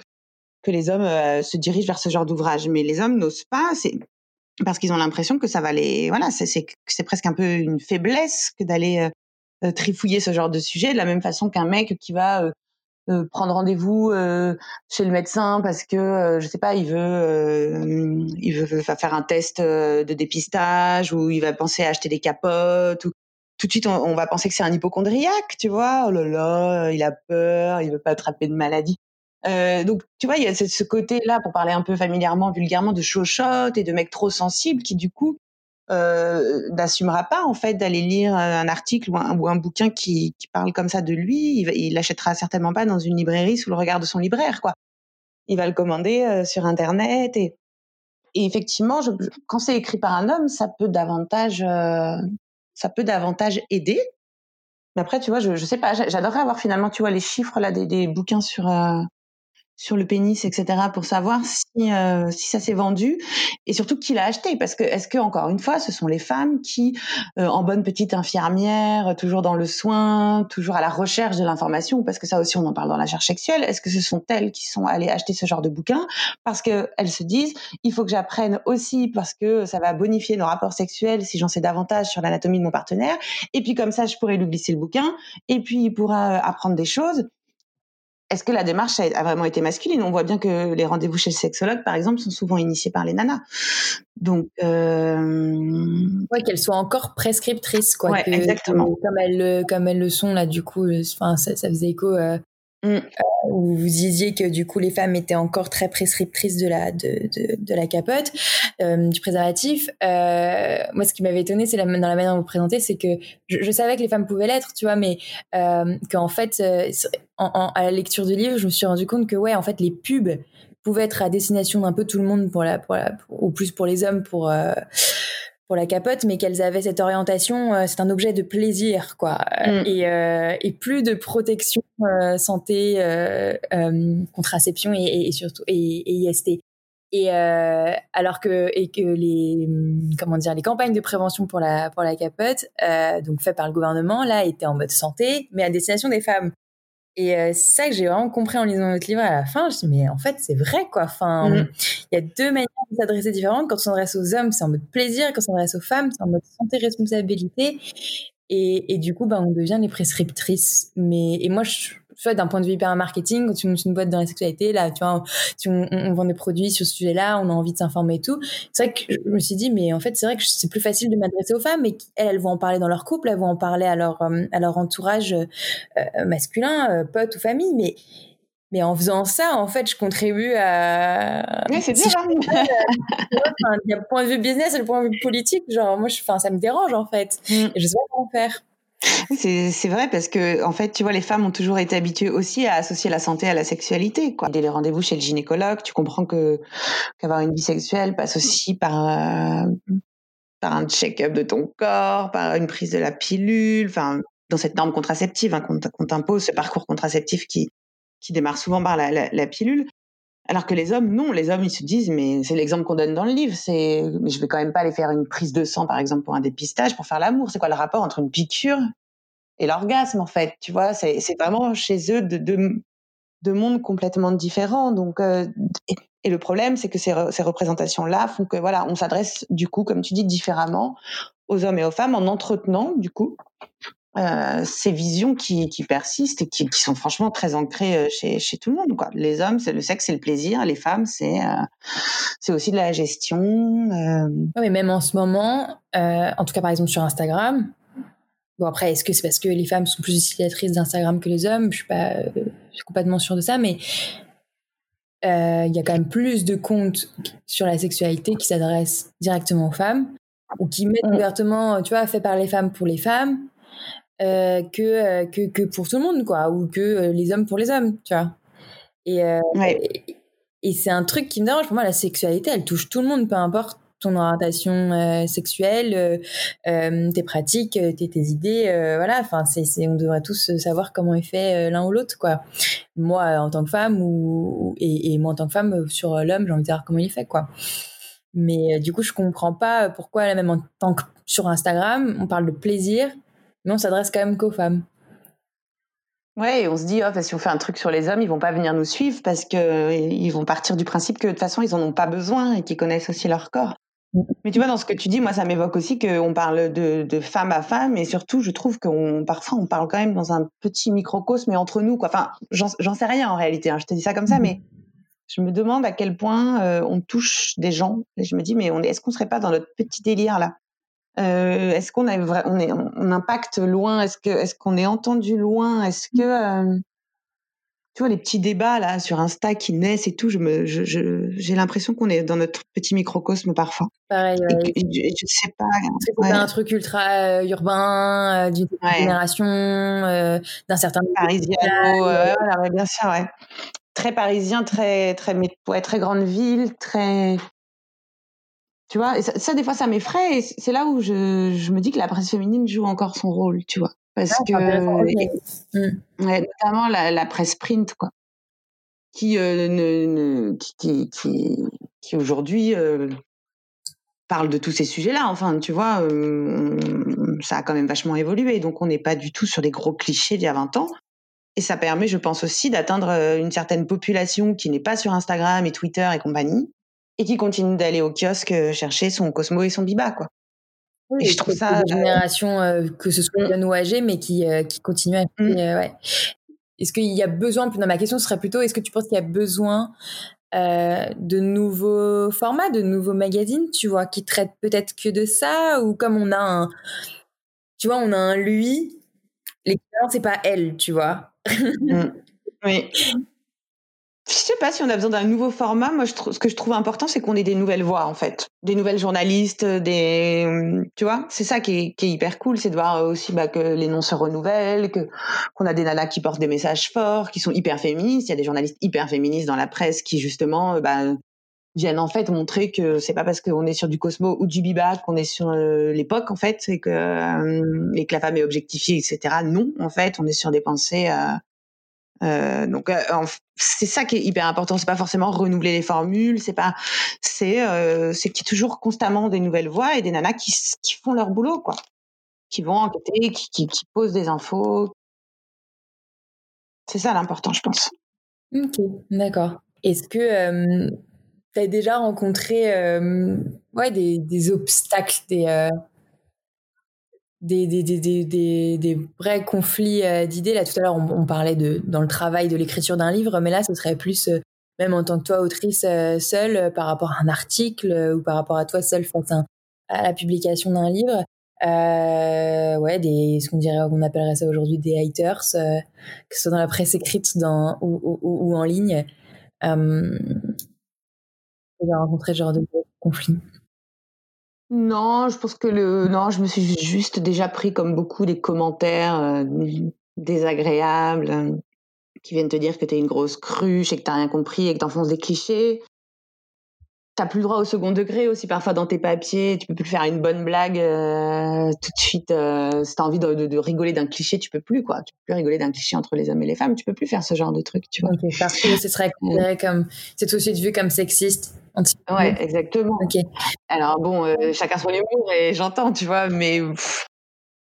Speaker 1: que les hommes se dirigent vers ce genre d'ouvrage, mais les hommes n'osent pas. C'est parce qu'ils ont l'impression que ça va les voilà c'est c'est presque un peu une faiblesse que d'aller euh, euh, trifouiller ce genre de sujet de la même façon qu'un mec qui va euh, prendre rendez-vous chez le médecin parce que je sais pas il veut il veut, faire un test de dépistage ou il va penser à acheter des capotes ou tout de suite on, on va penser que c'est un hypochondriaque tu vois oh là là il a peur il veut pas attraper de maladie euh, donc, tu vois, il y a ce, côté-là, pour parler un peu familièrement, vulgairement, de chochotte et de mecs trop sensibles qui, du coup, euh, n'assumera pas en fait d'aller lire un article ou un, bouquin qui, parle comme ça de lui. Il, l'achètera certainement pas dans une librairie sous le regard de son libraire, quoi. Il va le commander euh, sur internet et, effectivement, quand c'est écrit par un homme, ça peut davantage, ça peut davantage aider. Mais après, tu vois, je, je sais pas, j'adorerais avoir finalement, tu vois, les chiffres là des, des bouquins sur sur le pénis, etc., pour savoir si, euh, si ça s'est vendu et surtout qui l'a acheté. Parce que, est-ce que, encore une fois, ce sont les femmes qui, euh, en bonne petite infirmière, toujours dans le soin, toujours à la recherche de l'information, parce que ça aussi, on en parle dans la recherche sexuelle, est-ce que ce sont elles qui sont allées acheter ce genre de bouquin? Parce qu'elles se disent, il faut que j'apprenne aussi parce que ça va bonifier nos rapports sexuels si j'en sais davantage sur l'anatomie de mon partenaire. Et puis, comme ça, je pourrais lui glisser le bouquin et puis il pourra euh, apprendre des choses est-ce que la démarche a, vraiment été masculine? On voit bien que les rendez-vous chez le sexologue, par exemple, sont souvent initiés par les nanas. Donc, euh...
Speaker 2: ouais, qu'elles soient encore prescriptrices, quoi.
Speaker 1: Ouais, exactement.
Speaker 2: comme elles, comme elles le sont là, du coup, euh, enfin, ça, ça faisait écho euh, Mm. Euh, où vous disiez que du coup les femmes étaient encore très prescriptrices de la de, de, de la capote, euh, du préservatif. Euh, moi, ce qui m'avait étonné, c'est dans la manière dont vous présentez, c'est que je, savais que les femmes pouvaient l'être, tu vois, mais qu'en fait, à la lecture du livre, je me suis rendu compte que ouais, en fait, les pubs pouvaient être à destination d'un peu tout le monde pour la, pour la ou plus pour les hommes pour pour la capote, mais qu'elles avaient cette orientation, euh, c'est un objet de plaisir, quoi, mm. et, euh, et, plus de protection euh, santé, euh, contraception et, et, surtout et, IST. Et alors que et que les comment dire les campagnes de prévention pour la pour la capote, donc faites par le gouvernement, là étaient en mode santé, mais à destination des femmes. Et euh, c'est ça que j'ai vraiment compris en lisant votre livre à la fin. Je me suis dit, mais en fait, c'est vrai, quoi. Enfin, mm. il y a deux manières de s'adresser différentes. Quand on s'adresse aux hommes, c'est en mode plaisir. Quand on s'adresse aux femmes, c'est en mode santé, responsabilité. Et, et du coup, bah, on devient les prescriptrices. Mais, et moi, je, tu vois, d'un point de vue hyper marketing, quand tu montes une boîte dans la sexualité, là, tu vois, tu, on, on, vend des produits sur ce sujet-là, on a envie de s'informer et tout. C'est vrai que je me suis dit, mais en fait, c'est vrai que c'est plus facile de m'adresser aux femmes, mais elles, elles vont en parler dans leur couple, elles vont en parler à leur, euh, à leur entourage euh, masculin, euh, pote ou famille, mais mais en faisant ça, en fait, je contribue à.
Speaker 1: Oui, c'est bien.
Speaker 2: il y a le point de vue business et le point de vue politique. Genre, moi, je, ça me dérange, en fait. Mm. Et je sais pas comment faire.
Speaker 1: C'est vrai parce que en fait, tu vois, les femmes ont toujours été habituées aussi à associer la santé à la sexualité. Quoi. Dès les rendez-vous chez le gynécologue, tu comprends que qu'avoir une vie sexuelle passe aussi par euh, par un check-up de ton corps, par une prise de la pilule, enfin dans cette norme contraceptive hein, qu'on t'impose, ce parcours contraceptif qui qui démarre souvent par la, pilule. Alors que les hommes, non, les hommes, ils se disent, mais c'est l'exemple qu'on donne dans le livre, c'est, mais je vais quand même pas aller faire une prise de sang, par exemple, pour un dépistage, pour faire l'amour. C'est quoi le rapport entre une piqûre et l'orgasme, en fait? Tu vois, c'est, vraiment chez eux de, de, mondes complètement différents. Donc, euh, et, le problème, c'est que ces, ces représentations-là font que, voilà, on s'adresse, du coup, comme tu dis, différemment aux hommes et aux femmes en entretenant, du coup, euh, ces visions qui, qui persistent et qui, qui, sont franchement très ancrées euh, chez, chez tout le monde. Quoi. Les hommes, c'est le sexe, c'est le plaisir. Les femmes, c'est euh, c'est aussi de la gestion. Euh...
Speaker 2: mais même en ce moment, en tout cas par exemple sur Instagram. Bon après, est-ce que c'est parce que les femmes sont plus utilisatrices d'Instagram que les hommes? Je suis pas, je suis complètement sûre de ça, mais il y a quand même plus de comptes sur la sexualité qui s'adressent directement aux femmes ou qui mettent mm. ouvertement, tu vois, fait par les femmes pour les femmes euh, que, euh, que, que pour tout le monde, quoi, ou que euh, les hommes pour les hommes, tu vois. Et, et, c'est un truc qui me dérange. Pour moi, la sexualité, elle touche tout le monde, peu importe ton orientation sexuelle, tes pratiques, tes, tes idées, voilà. Enfin, c'est, on devrait tous savoir comment est fait l'un ou l'autre, quoi. Moi, en tant que femme, ou, et, et moi, en tant que femme, sur l'homme, j'ai envie de savoir comment il est fait, quoi. Mais du coup, je comprends pas pourquoi, même en tant que sur Instagram, on parle de plaisir, mais on s'adresse quand même qu'aux femmes.
Speaker 1: Ouais, on se dit, oh, si on fait un truc sur les hommes, ils vont pas venir nous suivre parce que ils vont partir du principe que de toute façon, ils en ont pas besoin et qu'ils connaissent aussi leur corps. Mm. Mais tu vois, dans ce que tu dis, moi, ça m'évoque aussi qu'on parle de, de, femme à femme, et surtout, je trouve qu'on parfois, on parle quand même dans un petit microcosme, mais entre nous, quoi. Enfin, j'en sais rien en réalité. Hein, je te dis ça comme ça, mm. mais je me demande à quel point euh, on touche des gens. Et je me dis, mais est-ce qu'on serait pas dans notre petit délire là? Euh, est-ce qu'on a on est on impacte loin? Est-ce que est-ce qu'on est entendu loin? Est-ce que euh, tu vois les petits débats là sur Insta qui naissent et tout, je me j'ai l'impression qu'on est dans notre petit microcosme parfois.
Speaker 2: Pareil.
Speaker 1: Ouais. je, je, sais pas.
Speaker 2: C'est un truc ultra euh, urbain, d'une génération, d'un certain
Speaker 1: parisien. voilà, bien sûr, ouais. Très parisien, très très ouais, très grande ville, très tu vois, et ça, des fois, ça m'effraie. Et c'est là où je, je, me dis que la presse féminine joue encore son rôle, tu vois. Parce ah, que, mmh. notamment la, la, presse print, quoi, qui, euh, ne, ne, qui, qui, qui aujourd'hui euh, parle de tous ces sujets-là. Enfin, tu vois, euh, ça a quand même vachement évolué. Donc, on n'est pas du tout sur des gros clichés d'il y a 20 ans. Et ça permet, je pense aussi, d'atteindre une certaine population qui n'est pas sur Instagram et Twitter et compagnie, et qui continue d'aller au kiosque euh, chercher son Cosmo et son Biba, quoi.
Speaker 2: et je trouve ça. Des euh, générations, euh, que ce soit jeunes ou âgées, mais qui, qui continuent à. Mmh. ouais. Est-ce qu'il y a besoin, non, ma question serait plutôt, est-ce que tu penses qu'il y a besoin de nouveaux formats, de nouveaux magazines, tu vois, qui traitent peut-être que de ça, ou comme on a un, tu vois, on a un lui, l'expérience c'est pas elle, tu vois.
Speaker 1: Mmh. Oui. Je sais pas si on a besoin d'un nouveau format. Moi, je ce que je trouve important, c'est qu'on ait des nouvelles voix, en fait, des nouvelles journalistes, des, tu vois, c'est ça qui est, qui est, hyper cool, c'est de voir aussi bah, que les noms se renouvellent, que qu'on a des nanas qui portent des messages forts, qui sont hyper féministes. Il y a des journalistes hyper féministes dans la presse qui justement, euh, bah, viennent en fait montrer que c'est pas parce qu'on est sur du Cosmo ou du Biba qu'on est sur euh, l'époque en fait, et que euh, et que la femme est objectifiée, etc. Non, en fait, on est sur des pensées euh, donc euh, c'est ça qui est hyper important. C'est pas forcément renouveler les formules, c'est pas, c'est euh, c'est qu'il y a toujours constamment des nouvelles voix et des nanas qui, qui font leur boulot quoi, qui vont enquêter, qui, qui, posent des infos. C'est ça l'important, je pense.
Speaker 2: Ok, d'accord. Est-ce que euh, tu as déjà rencontré ouais, des, des obstacles, des des, des, des, des, des vrais conflits euh, d'idées. Là, tout à l'heure, on, parlait de, dans le travail de l'écriture d'un livre, mais là, ce serait plus, euh, même en tant que toi, autrice euh, seule, par rapport à un article ou par rapport à toi seule face à, la publication d'un livre. ouais, des, ce qu'on dirait, on appellerait ça aujourd'hui des haters, que ce soit dans la presse écrite dans, ou, en ligne. Euh, j'ai rencontré ce genre de conflits.
Speaker 1: Non, je pense que le non, je me suis juste déjà pris comme beaucoup des commentaires euh, désagréables euh, qui viennent te dire que tu es une grosse cruche et que tu rien compris et que tu enfonces des clichés. T'as plus le droit au second degré aussi parfois dans tes papiers. Tu peux plus faire une bonne blague euh, tout de suite. Euh, si t'as envie de, de, de rigoler d'un cliché, tu peux plus quoi. Tu peux plus rigoler d'un cliché entre les hommes et les femmes. Tu peux plus faire ce genre de truc, tu vois.
Speaker 2: Okay, parce que ce serait considéré comme, c'est tout de suite vu comme sexiste.
Speaker 1: Ouais, exactement. Alors bon, euh, chacun son humour et j'entends, tu vois, mais pff,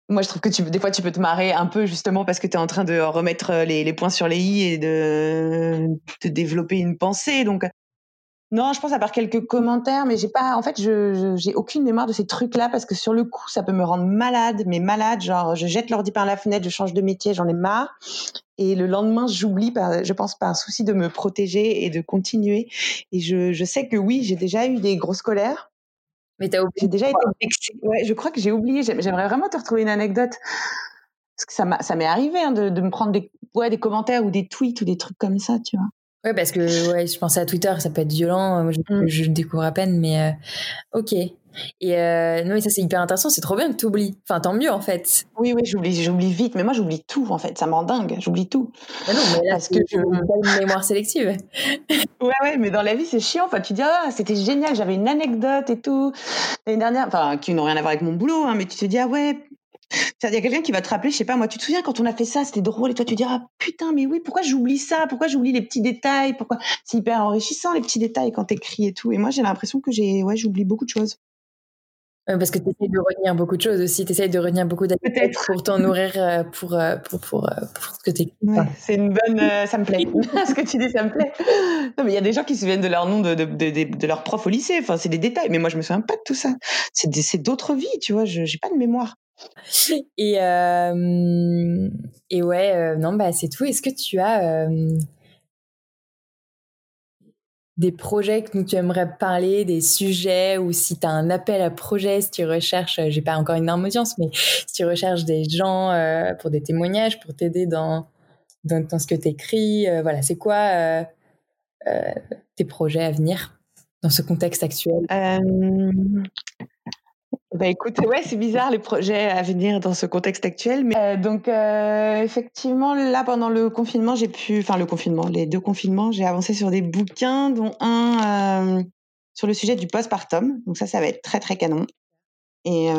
Speaker 1: moi je trouve que tu, des fois tu peux te marrer un peu justement parce que tu es en train de remettre les, les points sur les i et de, de développer une pensée. Donc non, je pense à part quelques commentaires, mais j'ai pas. En fait, je j'ai aucune mémoire de ces trucs-là parce que sur le coup, ça peut me rendre malade, mais malade. Genre, je jette l'ordi par la fenêtre, je change de métier, j'en ai marre. Et le lendemain, j'oublie, je pense, par un souci de me protéger et de continuer. Et je, je sais que oui, j'ai déjà eu des grosses colères.
Speaker 2: Mais t'as oublié.
Speaker 1: J'ai déjà été vexée. Ouais, je crois que j'ai oublié. J'aimerais vraiment te retrouver une anecdote. Parce que ça, ça m'est arrivé hein, de, de, me prendre des, ouais, des commentaires ou des tweets ou des trucs comme ça, tu vois.
Speaker 2: Oui, parce que ouais, je pensais à Twitter, ça peut être violent. je, mm. je découvre à peine, mais euh, ok. Et euh, non, mais ça c'est hyper intéressant. C'est trop bien que tu oublies. Enfin, tant mieux en fait.
Speaker 1: Oui, oui, j'oublie, j'oublie vite. Mais moi, j'oublie tout en fait. Ça me rend dingue. J'oublie tout.
Speaker 2: Mais non, mais là, parce que je une mémoire sélective.
Speaker 1: ouais, ouais, mais dans la vie, c'est chiant. Enfin, tu dis ah, c'était génial. J'avais une anecdote et tout l'année dernière. Enfin, qui n'ont rien à voir avec mon boulot, hein, mais tu te dis ah ouais, il y a quelqu'un qui va te rappeler, je sais pas, moi, tu te souviens quand on a fait ça, c'était drôle, et toi tu diras, putain, mais oui, pourquoi j'oublie ça? Pourquoi j'oublie les petits détails? Pourquoi? C'est hyper enrichissant les petits détails quand t'écris et tout. Et moi, j'ai l'impression que j'ai, ouais, j'oublie beaucoup de choses.
Speaker 2: Parce que tu essaies de retenir beaucoup de choses aussi, tu essaies de retenir beaucoup d'anecdotes pour t'en nourrir euh, pour, euh, pour, pour, euh, pour, ce que tu
Speaker 1: ouais, C'est une bonne. ça me plaît. ce que tu dis, ça me plaît. Non, mais il y a des gens qui se souviennent de leur nom de, de, de, de leur prof au lycée. Enfin, c'est des détails. Mais moi, je me souviens pas de tout ça. C'est d'autres vies, tu vois. Je n'ai pas de mémoire.
Speaker 2: Et, euh, et ouais, euh, non, bah, c'est tout. Est-ce que tu as euh, des projets dont tu aimerais parler, des sujets, ou si tu as un appel à projet, si tu recherches, j'ai pas encore une énorme audience, mais si tu recherches des gens pour des témoignages, pour t'aider dans, dans, dans, ce que tu écris, voilà, c'est quoi tes projets à venir dans ce contexte actuel?
Speaker 1: Bah écoute, ouais, c'est bizarre les projets à venir dans ce contexte actuel. Mais euh, donc euh, effectivement, là pendant le confinement, j'ai pu, enfin le confinement, les deux confinements, j'ai avancé sur des bouquins, dont un euh, sur le sujet du postpartum. Donc ça, ça va être très très canon. Et,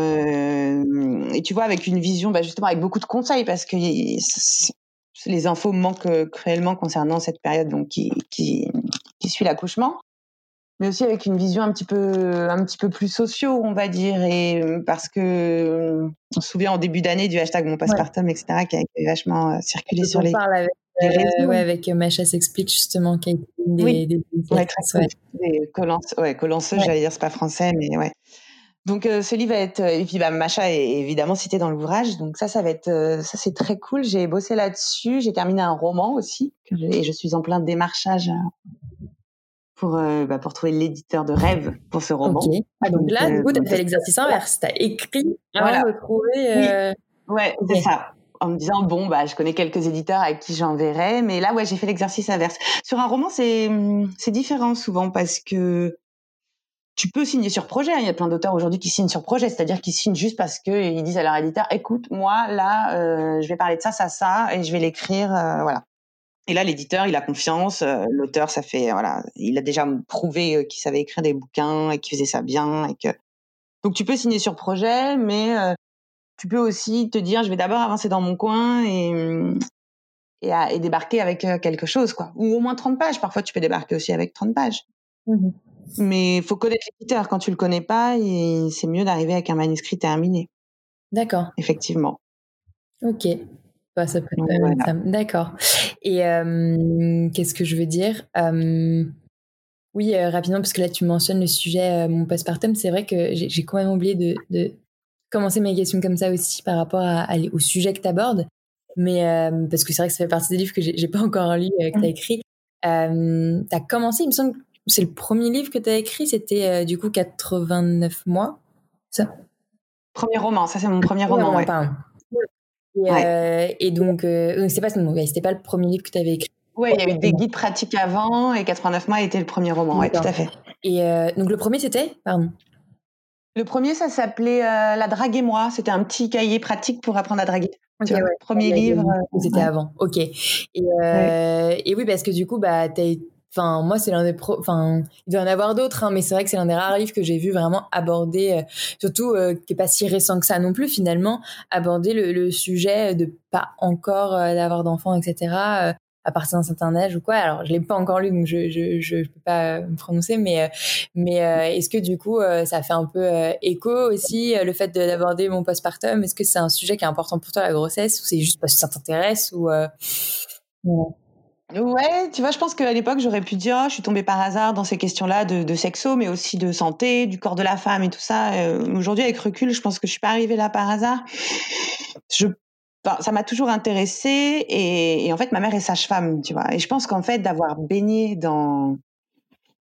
Speaker 1: tu vois, avec une vision, bah, justement, avec beaucoup de conseils, parce que les infos manquent cruellement concernant cette période donc qui suit l'accouchement mais aussi avec une vision un petit peu un petit peu plus sociaux on va dire et euh, parce que euh, on se souvient en début d'année du hashtag mon passpartum ouais. etc qui a été vachement euh, circulé sur les,
Speaker 2: parle avec, les réseaux. ouais, avec Macha s'explique justement qui a été des,
Speaker 1: oui.
Speaker 2: des,
Speaker 1: des, ouais, très, collances, ouais, collanceuse, j'allais dire c'est pas français mais ouais donc euh, ce livre va être et puis bah, Macha est évidemment cité dans l'ouvrage donc ça ça va être euh, ça c'est très cool j'ai bossé là-dessus j'ai terminé un roman aussi et je suis en plein démarchage pour, euh, bah, pour trouver l'éditeur de rêve pour ce roman.
Speaker 2: Okay. Ah, donc, donc, là, euh, du coup, tu as fait l'exercice inverse. Tu as écrit
Speaker 1: voilà.
Speaker 2: avant de trouver. Euh...
Speaker 1: Oui. Ouais, okay. c'est ça. En me disant, bon, bah, je connais quelques éditeurs avec qui j'enverrai. Mais là, ouais, j'ai fait l'exercice inverse. Sur un roman, c'est, c'est différent souvent parce que tu peux signer sur projet. Hein. Il y a plein d'auteurs aujourd'hui qui signent sur projet, c'est-à-dire qu'ils signent juste parce qu'ils disent à leur éditeur, écoute, moi, là, euh, je vais parler de ça, ça, ça, et je vais l'écrire, euh, voilà. Et là, l'éditeur, il a confiance. Euh, L'auteur, ça fait voilà, il a déjà prouvé euh, qu'il savait écrire des bouquins et qu'il faisait ça bien et que donc tu peux signer sur projet, mais euh, tu peux aussi te dire, je vais d'abord avancer dans mon coin et et, à, et débarquer avec euh, quelque chose quoi, ou au moins 30 pages. Parfois, tu peux débarquer aussi avec 30 pages. Mmh. Mais il faut connaître l'éditeur. Quand tu le connais pas, c'est mieux d'arriver avec un manuscrit terminé.
Speaker 2: D'accord.
Speaker 1: Effectivement.
Speaker 2: Ok. Bah, ça peut être voilà. D'accord. Et euh, qu'est-ce que je veux dire? Euh, Oui, euh, rapidement, parce que là, tu mentionnes le sujet, mon postpartum. C'est vrai que j'ai quand même oublié de, de, commencer mes questions comme ça aussi par rapport à, à, au sujet que tu abordes. Mais parce que c'est vrai que ça fait partie des livres que j'ai pas encore lu, que tu as écrit. tu as commencé, il me semble, c'est le premier livre que tu as écrit, c'était du coup 89 mois. Ça?
Speaker 1: Premier roman, ça c'est mon premier roman. Ouais.
Speaker 2: Et, ouais. euh, et donc, euh, c'est pas, c'était pas le premier livre que tu avais écrit.
Speaker 1: Oui, il y a eu des guides pratiques avant et 89 mois était le premier roman, oui, tout à fait.
Speaker 2: Et euh, donc le premier c'était, pardon?
Speaker 1: Le premier, ça s'appelait euh, La drague et moi. C'était un petit cahier pratique pour apprendre à draguer.
Speaker 2: Okay, ouais.
Speaker 1: Premier livre.
Speaker 2: C'était avant. Ok. Et, et oui, parce que du coup, bah, t'as Enfin, moi, c'est l'un des pro. Enfin, il doit en avoir d'autres, hein, mais c'est vrai que c'est l'un des rares livres que j'ai vu vraiment aborder, euh, surtout euh, qui est pas si récent que ça non plus finalement, aborder le, sujet de pas encore euh, d'avoir d'enfants, etc. à partir d'un certain âge ou quoi. Alors, je l'ai pas encore lu, donc je je je, peux pas me prononcer, mais mais est-ce que du coup, ça fait un peu écho aussi le fait d'aborder mon postpartum? Est-ce que c'est un sujet qui est important pour toi la grossesse ou c'est juste parce que ça t'intéresse ou
Speaker 1: Ouais, tu vois, je pense qu'à l'époque, j'aurais pu dire, oh, je suis tombée par hasard dans ces questions-là de, de, sexo, mais aussi de santé, du corps de la femme et tout ça. Euh, aujourd'hui, avec recul, je pense que je suis pas arrivée là par hasard. Je, ça m'a toujours intéressée et, et, en fait, ma mère est sage-femme, tu vois. Et je pense qu'en fait, d'avoir baigné dans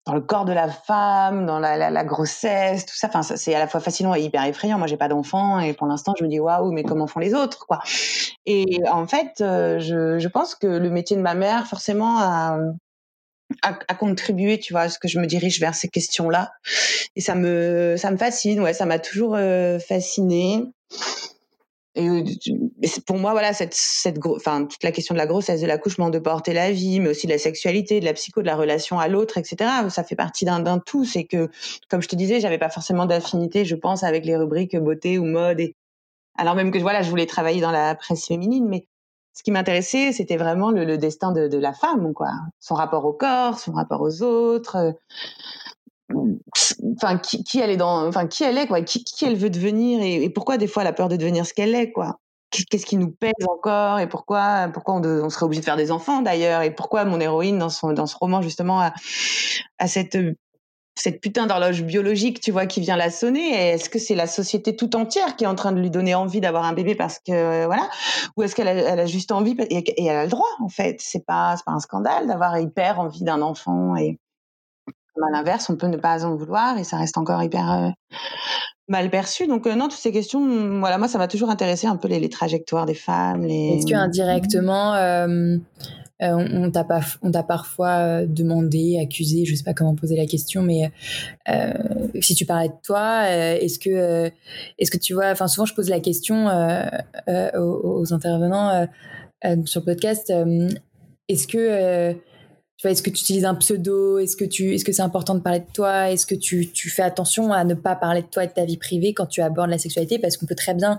Speaker 1: dans le corps de la femme, dans la, grossesse, tout ça. Enfin, c'est à la fois fascinant et hyper effrayant. Moi, j'ai pas d'enfant et pour l'instant, je me dis waouh, mais comment font les autres, quoi. Et en fait, euh, je, pense que le métier de ma mère, forcément, a, contribué, tu vois, à ce que je me dirige vers ces questions-là. Et ça me, ça me fascine. Ouais, ça m'a toujours euh, fasciné. Et euh, pour moi, voilà, cette, cette, enfin, toute la question de la grossesse, de l'accouchement, de porter la vie, mais aussi de la sexualité, de la psycho, de la relation à l'autre, etc. Ça fait partie d'un tout. C'est que, comme je te disais, j'avais pas forcément d'affinité, je pense, avec les rubriques beauté ou mode. Alors même que voilà, je voulais travailler dans la presse féminine, mais ce qui m'intéressait, c'était vraiment le, le destin de, de, la femme, quoi. Son rapport au corps, son rapport aux autres enfin qui, elle est dans enfin qui elle est quoi qui, elle veut devenir et, pourquoi des fois elle a peur de devenir ce qu'elle est quoi qu'est-ce qui nous pèse encore et pourquoi pourquoi on, serait obligé de faire des enfants d'ailleurs et pourquoi mon héroïne dans son dans ce roman justement a, cette cette putain d'horloge biologique, tu vois, qui vient la sonner. Est-ce que c'est la société tout entière qui est en train de lui donner envie d'avoir un bébé parce que voilà, ou est-ce qu'elle a, elle a, juste envie et, et, elle a le droit en fait. C'est pas c'est pas un scandale d'avoir hyper envie d'un enfant et à l'inverse, on peut ne pas en vouloir et ça reste encore hyper euh, mal perçu. Donc euh, non, toutes ces questions, mm, voilà, moi ça m'a toujours intéressé un peu les, trajectoires des femmes. Les...
Speaker 2: Est-ce que indirectement, euh, on t'a pas, on t'a parfois demandé, accusé, je sais pas comment poser la question, mais si tu parlais de toi, est-ce que, est-ce que tu vois, enfin souvent je pose la question aux, aux, intervenants sur le podcast, est-ce que tu vois, est-ce que tu utilises un pseudo? Est-ce que tu, est-ce que c'est important de parler de toi? Est-ce que tu, tu fais attention à ne pas parler de toi et de ta vie privée quand tu abordes la sexualité? Parce qu'on peut très bien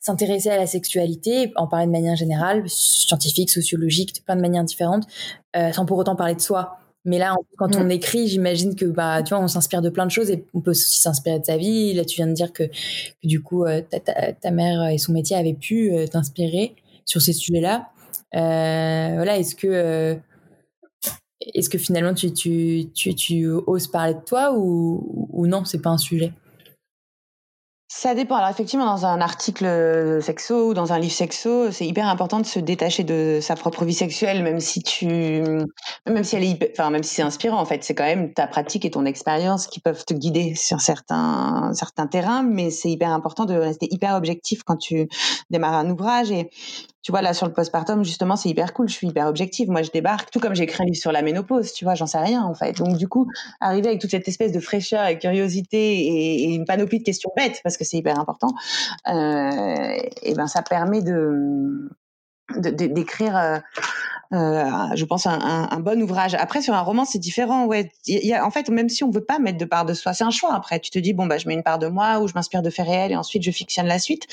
Speaker 2: s'intéresser à la sexualité, en parler de manière générale, scientifique, sociologique, de plein de manières différentes, euh, sans pour autant parler de soi. Mais là, quand on mm. écrit, j'imagine que bah, tu vois, on s'inspire de plein de choses et on peut aussi s'inspirer de sa vie. Là, tu viens de dire que, que du coup, euh, ta, ta, ta, mère et son métier avaient pu euh, t'inspirer sur ces sujets-là. Voilà, est-ce que est-ce que finalement tu, oses parler de toi ou, non, c'est pas un sujet?
Speaker 1: Ça dépend. Alors effectivement, dans un article sexo ou dans un livre sexo, c'est hyper important de se détacher de sa propre vie sexuelle, même si elle est, enfin même si c'est inspirant en fait, c'est quand même ta pratique et ton expérience qui peuvent te guider sur certains terrains, mais c'est hyper important de rester hyper objectif quand tu démarres un ouvrage tu vois, là, sur le postpartum, justement, c'est hyper cool. Je suis hyper objective. Moi, je débarque, tout comme j'ai écrit un livre sur la ménopause, tu vois, j'en sais rien, en fait. Donc, du coup, arriver avec toute cette espèce de fraîcheur et curiosité et, une panoplie de questions bêtes, parce que c'est hyper important, euh, et ben, ça permet de, d'écrire, euh, euh, je pense, un, un, bon ouvrage. Après, sur un roman, c'est différent. Ouais, il y a, en fait, même si on veut pas mettre de part de soi, c'est un choix. Après, tu te dis bon bah, je mets une part de moi ou je m'inspire de faits réels et ensuite je fictionne la suite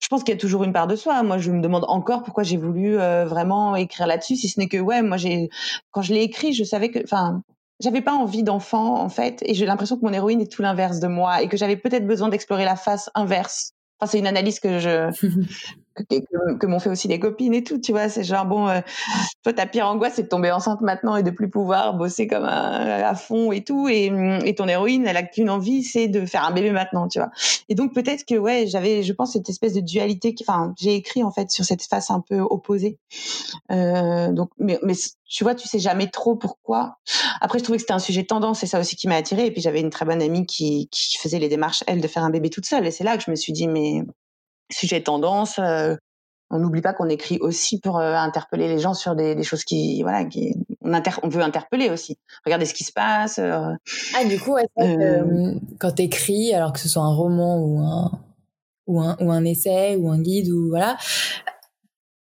Speaker 1: je pense qu'il y a toujours une part de soi. Moi, je me demande encore pourquoi j'ai voulu euh, vraiment écrire là-dessus, si ce n'est que ouais, moi j'ai quand je l'ai écrit, je savais que, enfin, j'avais pas envie d'enfant en fait, et j'ai l'impression que mon héroïne est tout l'inverse de moi et que j'avais peut-être besoin d'explorer la face inverse. Enfin, c'est une analyse que je que, que, m'ont fait aussi des copines et tout, tu vois. C'est genre, bon, euh, toi, ta pire angoisse, c'est de tomber enceinte maintenant et de plus pouvoir bosser comme un, à fond et tout. Et, et ton héroïne, elle a qu'une envie, c'est de faire un bébé maintenant, tu vois. Et donc, peut-être que, ouais, j'avais, je pense, cette espèce de dualité enfin, j'ai écrit, en fait, sur cette face un peu opposée. Euh, donc, mais, mais tu vois, tu sais jamais trop pourquoi. Après, je trouvais que c'était un sujet tendance, c'est ça aussi qui m'a attirée. Et puis, j'avais une très bonne amie qui, qui faisait les démarches, elle, de faire un bébé toute seule. Et c'est là que je me suis dit, mais sujet tendance. Euh, on n'oublie pas qu'on écrit aussi pour euh, interpeller les gens sur des, des choses qui, voilà, qui, on, inter on veut interpeller aussi. Regardez ce qui se passe. Euh,
Speaker 2: ah, du coup, ouais, euh, quand t'écris, alors que ce soit un roman ou un, ou un, ou un essai ou un guide ou voilà,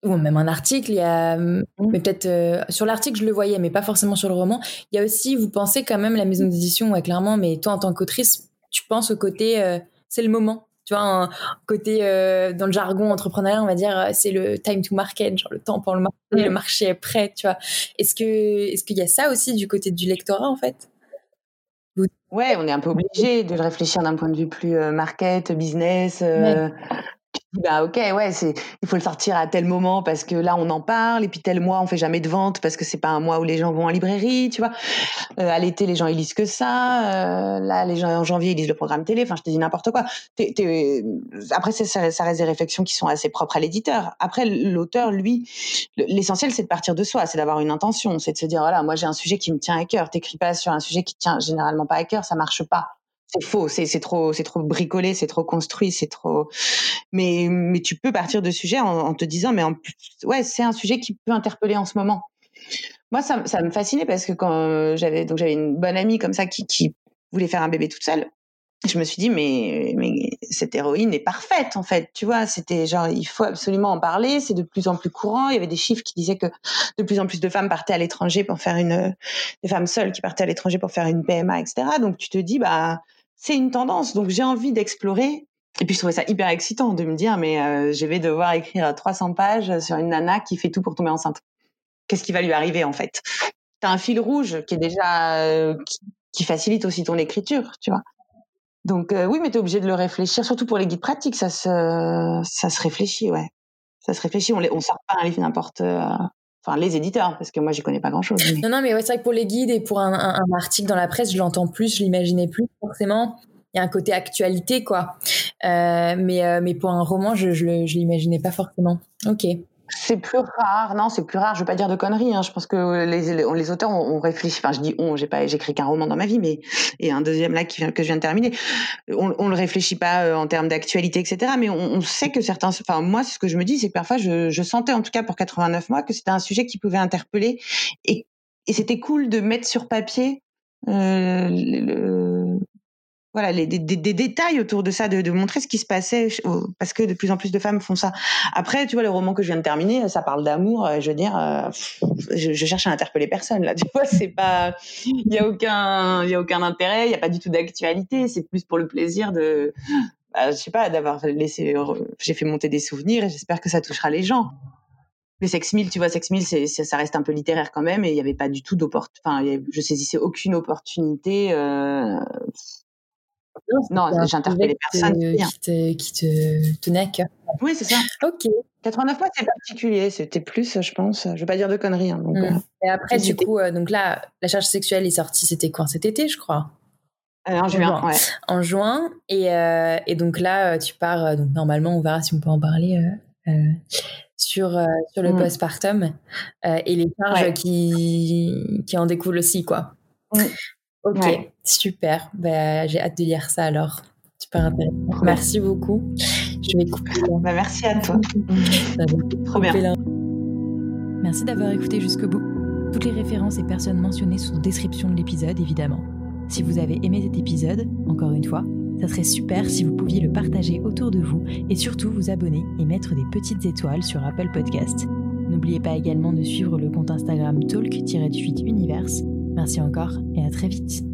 Speaker 2: ou même un article, il y a, mmh. mais peut-être euh, sur l'article je le voyais, mais pas forcément sur le roman. Il y a aussi, vous pensez quand même la maison d'édition, ouais, clairement, mais toi en tant qu'autrice, tu penses au côté, euh, c'est le moment, tu vois, un côté euh, dans le jargon entrepreneurial, on va dire, c'est le time to market, genre le temps pour le marché, le marché est prêt, tu vois. Est-ce que, est-ce qu'il y a ça aussi du côté du lectorat en fait?
Speaker 1: Ouais, on est un peu obligé de réfléchir d'un point de vue plus market, business bah ok ouais c'est il faut le sortir à tel moment parce que là on en parle et puis tel mois on fait jamais de vente parce que c'est pas un mois où les gens vont en librairie tu vois. Euh, à l'été les gens ils lisent que ça. Euh, là les gens en janvier ils lisent le programme télé. Enfin je te dis n'importe quoi. Après ça, ça, reste des réflexions qui sont assez propres à l'éditeur. Après l'auteur lui l'essentiel c'est de partir de soi c'est d'avoir une intention c'est de se dire voilà moi j'ai un sujet qui me tient à cœur. T'écris pas sur un sujet qui tient généralement pas à cœur ça marche pas c'est faux, c'est trop, c'est trop bricolé, c'est trop construit, c'est trop. Mais tu peux partir de sujet en, te disant mais en ouais c'est un sujet qui peut interpeller en ce moment. Moi ça, me fascinait parce que quand j'avais donc j'avais une bonne amie comme ça qui, qui voulait faire un bébé toute seule. Je me suis dit mais mais cette héroïne est parfaite en fait, tu vois, c'était genre il faut absolument en parler, c'est de plus en plus courant, il y avait des chiffres qui disaient que de plus en plus de femmes partaient à l'étranger pour faire une des femmes seules qui partaient à l'étranger pour faire une PMA etc. Donc tu te dis bah c'est une tendance. Donc j'ai envie d'explorer. Et puis je trouvais ça hyper excitant de me dire, mais euh, je vais devoir écrire 300 pages sur une nana qui fait tout pour tomber enceinte. Qu'est-ce qui va lui arriver en fait? T'as un fil rouge qui est déjà euh, qui, facilite aussi ton écriture, tu vois. Donc euh, oui, mais t'es obligé de le réfléchir, surtout pour les guides pratiques, ça se ça se réfléchit, ouais. Ça se réfléchit. On, on sort pas un livre n'importe enfin les éditeurs, parce que moi j'y connais pas grand chose.
Speaker 2: Non, non, mais c'est vrai que pour les guides et pour un, article dans la presse, je l'entends plus, je l'imaginais plus forcément. Il y a un côté actualité, quoi. Euh, mais, euh, mais pour un roman, je, je, je l'imaginais pas forcément. Ok.
Speaker 1: C'est plus rare, non, c'est plus rare. Je veux pas dire de conneries. Hein. Je pense que les, auteurs ont, réfléchi. Enfin, je dis on, j'ai pas, qu'un roman dans ma vie, mais et un deuxième là qui que je viens de terminer. On, on le réfléchit pas euh, en termes d'actualité, etc. Mais on, on, sait que certains. Enfin, moi, ce que je me dis, c'est que parfois, je, sentais, en tout cas pour 89 mois, que c'était un sujet qui pouvait interpeller et, et c'était cool de mettre sur papier euh, le, voilà les, des, des, détails autour de ça, de, de, montrer ce qui se passait, parce que de plus en plus de femmes font ça. Après, tu vois, le roman que je viens de terminer, ça parle d'amour. Euh, je veux dire, euh, je, je, cherche à interpeller personne là. Tu vois, c'est pas, il y a aucun, il y a aucun intérêt, il y a pas du tout d'actualité. C'est plus pour le plaisir de, bah, je sais pas, d'avoir laissé, j'ai fait monter des souvenirs et j'espère que ça touchera les gens. Mais Sex Mill, tu vois, Sex Mill, c'est, ça reste un peu littéraire quand même, et il n'y avait pas du tout d'opportunité. Enfin, je saisissais aucune opportunité. Euh, non, j'interpellais personne.
Speaker 2: Qui te, qui te tenait à cœur.
Speaker 1: Oui, c'est ça.
Speaker 2: Ok.
Speaker 1: 89 mois, c'est particulier. C'était plus, je pense, je vais pas dire de conneries. Hein, donc,
Speaker 2: mmh. euh, et après, du coup, euh, donc là, la charge sexuelle est sortie, c'était quoi? Cet été, je crois
Speaker 1: euh, en juin, ouais.
Speaker 2: En juin. Et, et donc là, tu pars, donc normalement, on verra si on peut en parler sur, sur le mmh. postpartum et les charges qui, qui en découlent aussi, quoi. Mmh. Ok, super. Bah, j'ai hâte de lire ça alors. Super intéressant. Merci beaucoup. Je vais couper
Speaker 1: bah, merci à toi. Trop bien.
Speaker 2: Merci d'avoir écouté jusqu'au bout. Toutes les références et personnes mentionnées sont en description de l'épisode, évidemment. Si vous avez aimé cet épisode, encore une fois, ça serait super si vous pouviez le partager autour de vous et surtout vous abonner et mettre des petites étoiles sur Apple Podcast. N'oubliez pas également de suivre le compte Instagram talk-univers Merci encore et à très vite.